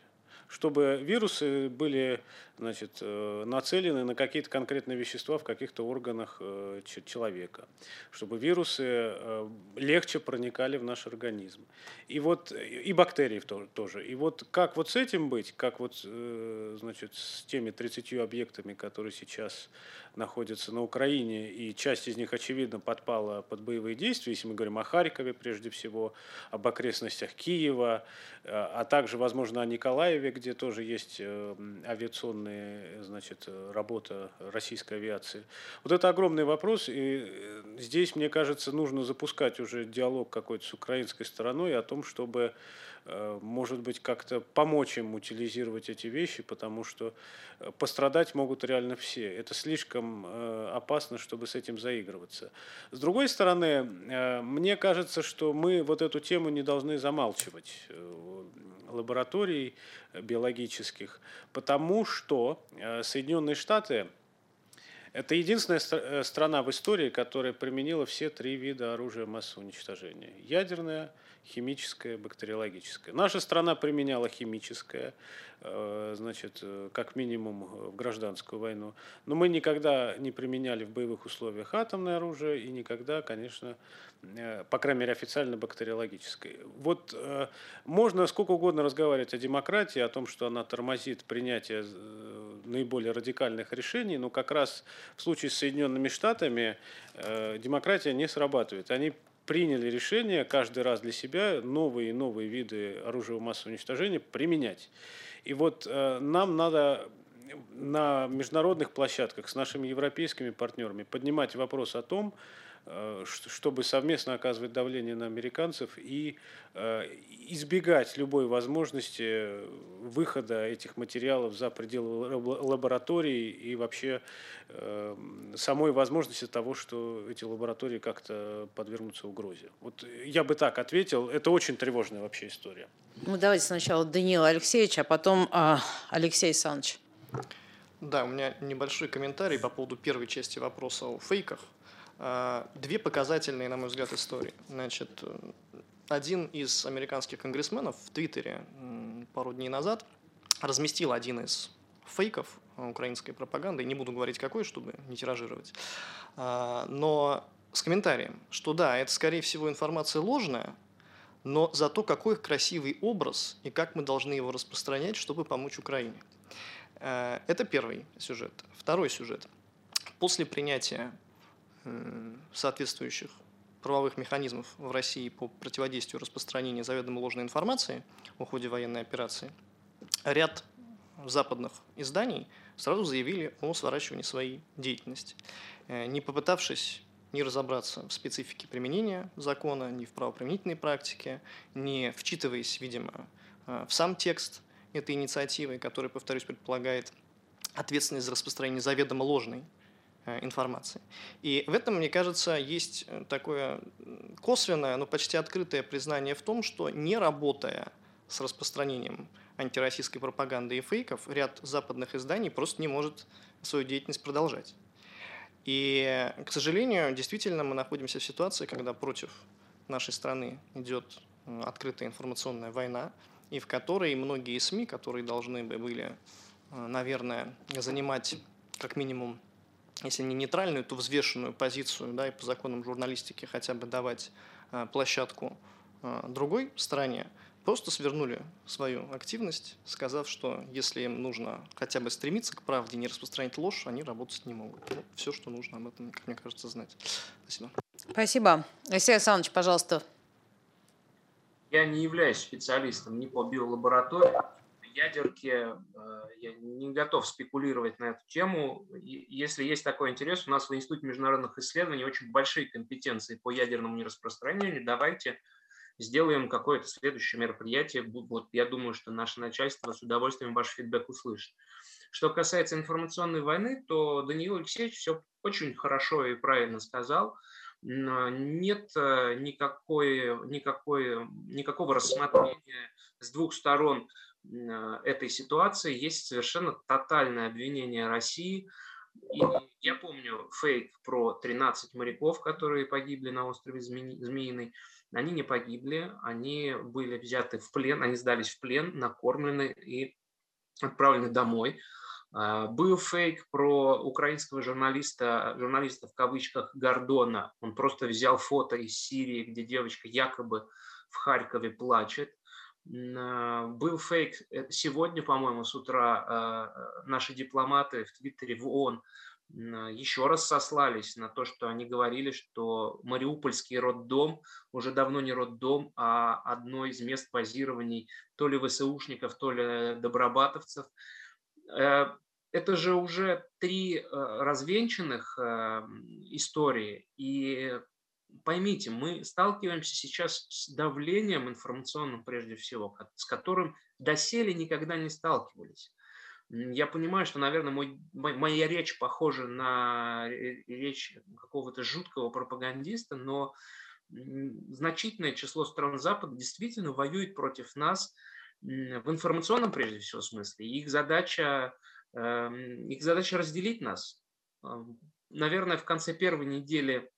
чтобы вирусы были значит, э, нацелены на какие-то конкретные вещества в каких-то органах э, человека, чтобы вирусы легче проникали в наш организм. И, вот, и бактерии тоже. И вот как вот с этим быть, как вот значит, с теми 30 объектами, которые сейчас находятся на Украине, и часть из них, очевидно, подпала под боевые действия, если мы говорим о Харькове прежде всего, об окрестностях Киева, э, а также, возможно, о Николаеве, где тоже есть э, авиационная значит, работа российской авиации. Вот это огромный вопрос, и здесь, мне кажется, нужно запускать уже диалог какой-то с украинской стороной о том, чтобы Э, может быть, как-то помочь им утилизировать эти вещи, потому что э, пострадать могут реально все. Это слишком э, опасно, чтобы с этим заигрываться. С другой стороны, мне кажется, что мы вот эту тему не должны замалчивать лабораторий биологических, потому что Соединенные Штаты это единственная страна в истории, которая применила все три вида оружия массового уничтожения. Ядерное, химическое, бактериологическое. Наша страна применяла химическое, э, значит, э, как минимум в гражданскую войну. Но мы никогда не применяли в боевых условиях атомное оружие и никогда, конечно, э, по крайней мере, официально бактериологическое. Вот можно сколько угодно разговаривать о демократии, о том, что она тормозит принятие наиболее радикальных решений, но как раз в случае с Соединенными Штатами демократия не срабатывает. Они приняли решение каждый раз для себя новые и новые виды оружия массового уничтожения применять. И вот э, нам надо на международных площадках с нашими европейскими партнерами поднимать вопрос о том, чтобы совместно оказывать давление на американцев и э, избегать любой возможности выхода этих материалов за пределы лаборатории и вообще э, самой возможности того, что эти лаборатории как-то подвергнутся угрозе. Вот я бы так ответил. Это очень тревожная вообще история. Ну, давайте сначала Даниил Алексеевич, а потом а, Алексей Александрович. Да, у меня небольшой комментарий по поводу первой части вопроса о фейках. А, две показательные, на мой взгляд, истории. Значит, один из американских конгрессменов в Твиттере пару дней назад разместил один из фейков украинской пропаганды, не буду говорить какой, чтобы не тиражировать, а, но с комментарием, что да, это скорее всего информация ложная, но зато какой красивый образ и как мы должны его распространять, чтобы помочь Украине. А, это первый сюжет. Второй сюжет. После принятия Э, соответствующих правовых механизмов в России по противодействию распространению заведомо ложной информации в ходе военной операции, ряд западных изданий сразу заявили о сворачивании своей деятельности, э, не попытавшись не разобраться в специфике применения закона, ни в правоприменительной практике, не вчитываясь, видимо, э, в сам текст этой инициативы, который, повторюсь, предполагает ответственность за распространение заведомо ложной информации. И в этом, мне кажется, есть э, такое косвенное, но почти открытое признание в том, что не работая с распространением антироссийской пропаганды и фейков, ряд западных изданий просто не может свою деятельность продолжать. И, к сожалению, действительно мы находимся в ситуации, когда против нашей страны идет э, открытая информационная война, и в которой многие СМИ, которые должны были, наверное, занимать как минимум если не нейтральную, то взвешенную позицию, да, и по законам журналистики хотя бы давать э, площадку э, другой стороне, просто свернули свою активность, сказав, что если им нужно хотя бы стремиться к правде, не распространять ложь, они работать не могут. Вот все, что нужно об этом, как мне кажется, знать. Спасибо. Спасибо. Алексей Александрович, пожалуйста. Я не являюсь специалистом ни по биолаборатории, ядерке э, я не готов спекулировать на эту тему. Если есть такой интерес, у нас в Институте международных исследований очень большие компетенции по ядерному нераспространению. Давайте сделаем какое-то следующее мероприятие. Вот я думаю, что наше начальство с удовольствием ваш фидбэк услышит. Что касается информационной войны, то Даниил Алексеевич все очень хорошо и правильно сказал. Нет э, никакой, никакой, никакого рассмотрения с двух сторон этой ситуации есть совершенно тотальное обвинение России. И я помню фейк про 13 моряков, которые погибли на острове Змеиный. Они не погибли, они были взяты в плен, они сдались в плен, накормлены и отправлены домой. А, был фейк про украинского журналиста, журналиста в кавычках Гордона. Он просто взял фото из Сирии, где девочка якобы в Харькове плачет. А, был фейк э, сегодня, по-моему, с утра а, наши дипломаты в Твиттере в ООН еще раз сослались на то, что они говорили, что Мариупольский роддом уже давно не роддом, а одно из мест базирований то ли ВСУшников, то ли добробатовцев. Э, это же уже три э, развенчанных э, истории. И поймите, мы сталкиваемся сейчас с давлением информационным прежде всего, с которым доселе никогда не сталкивались. Я понимаю, что, наверное, мой, моя речь похожа на речь какого-то жуткого пропагандиста, но значительное число стран Запада действительно воюет против нас в информационном, прежде всего, смысле. их задача, эм, их задача разделить нас. Наверное, в конце первой недели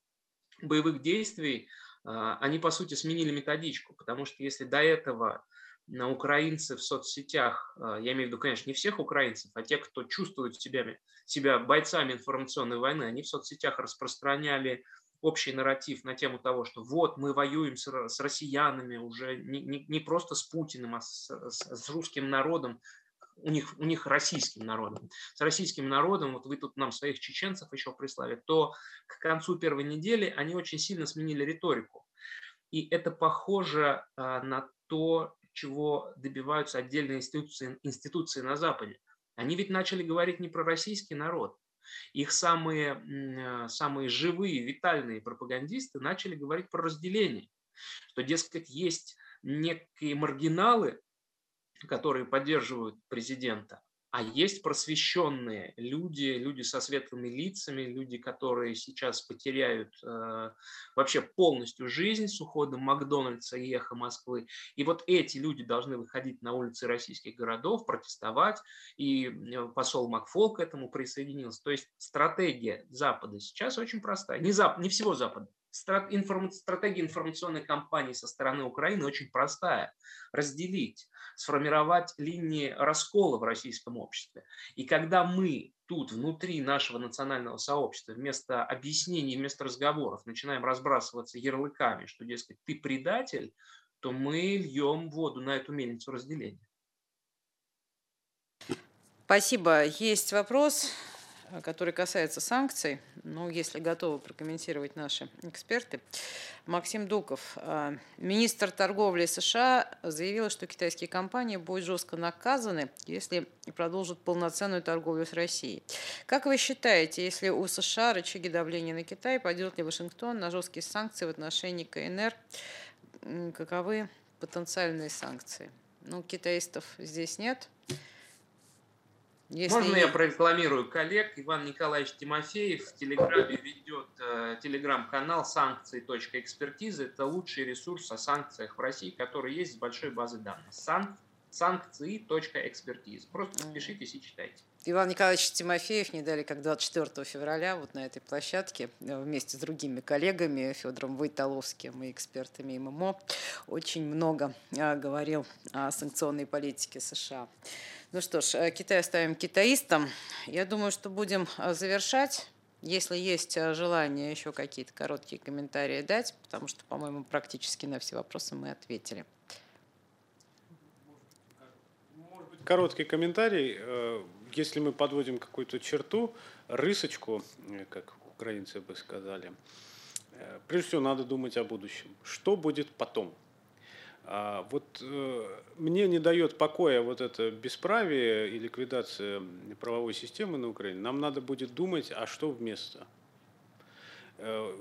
боевых действий а, они, по сути, сменили методичку, потому что если до этого на украинцев в соцсетях, а, я имею в виду, конечно, не всех украинцев, а тех, кто чувствует себя, себя бойцами информационной войны, они в соцсетях распространяли общий нарратив на тему того, что вот мы воюем с, с россиянами уже не, не, не просто с Путиным, а с, с, с русским народом, у них, у них российским народом, с российским народом, вот вы тут нам своих чеченцев еще прислали, то к концу первой недели они очень сильно сменили риторику. И это похоже а, на то, чего добиваются отдельные институции, институции на Западе. Они ведь начали говорить не про российский народ. Их самые, э, самые живые, витальные пропагандисты начали говорить про разделение. Что, дескать, есть некие маргиналы, которые поддерживают президента, а есть просвещенные люди, люди со светлыми лицами, люди, которые сейчас потеряют э, вообще полностью жизнь с уходом Макдональдса и эхо Москвы. И вот эти люди должны выходить на улицы российских городов, протестовать, и э, посол Макфол к этому присоединился. То есть стратегия Запада сейчас очень простая. Не, Зап... не всего Запада, стратегия информационной кампании со стороны Украины очень простая. Разделить, сформировать линии раскола в российском обществе. И когда мы тут, внутри нашего национального сообщества, вместо объяснений, вместо разговоров начинаем разбрасываться ярлыками, что, дескать, ты предатель, то мы льем воду на эту мельницу разделения. Спасибо. Есть вопрос который касается санкций, ну, если готовы прокомментировать наши эксперты. Максим Дуков, э, министр торговли США, заявил, что китайские компании будут жестко наказаны, если продолжат полноценную торговлю с Россией. Как вы считаете, если у США рычаги давления на Китай, пойдет ли Вашингтон на жесткие санкции в отношении КНР? Каковы потенциальные санкции? Ну, китаистов здесь нет. Если... Можно я прорекламирую коллег? Иван Николаевич Тимофеев в Телеграме ведет э, телеграм-канал санкции.экспертизы. Это лучший ресурс о санкциях в России, который есть с большой базы данных. Сан... Санкции.экспертиза. Просто подпишитесь и читайте. Иван Николаевич Тимофеев не дали как 24 февраля вот на этой площадке э, вместе с другими коллегами, Федором Войтоловским и экспертами ММО, очень много э, говорил о санкционной политике США. Ну что ж, э, Китай оставим китаистам. Я думаю, что будем завершать. Если есть желание еще какие-то короткие комментарии дать, потому что, по-моему, практически на все вопросы мы ответили. Короткий комментарий. Если мы подводим какую-то черту, рысочку, как украинцы бы сказали, прежде всего надо думать о будущем. Что будет потом? А вот э, мне не дает покоя вот это бесправие и ликвидация правовой системы на Украине. Нам надо будет думать, а что вместо. Э,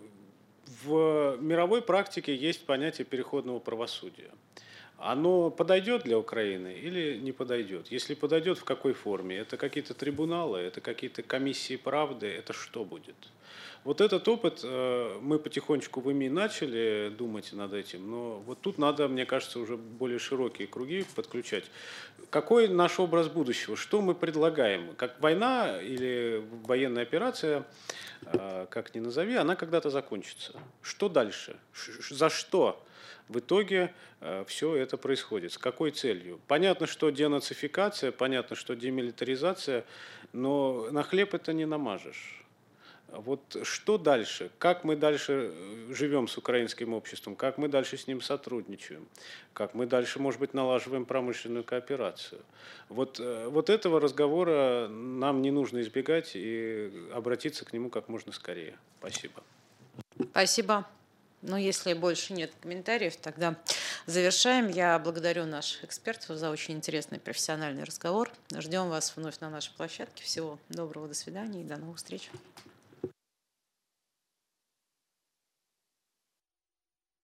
в мировой практике есть понятие переходного правосудия. Оно подойдет для Украины или не подойдет? Если подойдет, в какой форме? Это какие-то трибуналы, это какие-то комиссии правды, это что будет? Вот этот опыт э, мы потихонечку в ИМИ начали думать над этим, но вот тут надо, мне кажется, уже более широкие круги подключать. Какой наш образ будущего? Что мы предлагаем? Как война или военная операция, э, как ни назови, она когда-то закончится. Что дальше? За что? В итоге э, все это происходит. С какой целью? Понятно, что денацификация, понятно, что демилитаризация, но на хлеб это не намажешь. Вот что дальше? Как мы дальше э, живем с украинским обществом? Как мы дальше с ним сотрудничаем? Как мы дальше, может быть, налаживаем промышленную кооперацию? Вот, э, вот этого разговора нам не нужно избегать и обратиться к нему как можно скорее. Спасибо. Спасибо. Ну, если больше нет комментариев, тогда завершаем. Я благодарю наших экспертов за очень интересный профессиональный разговор. Ждем вас вновь на нашей площадке. Всего доброго, до свидания и до новых встреч.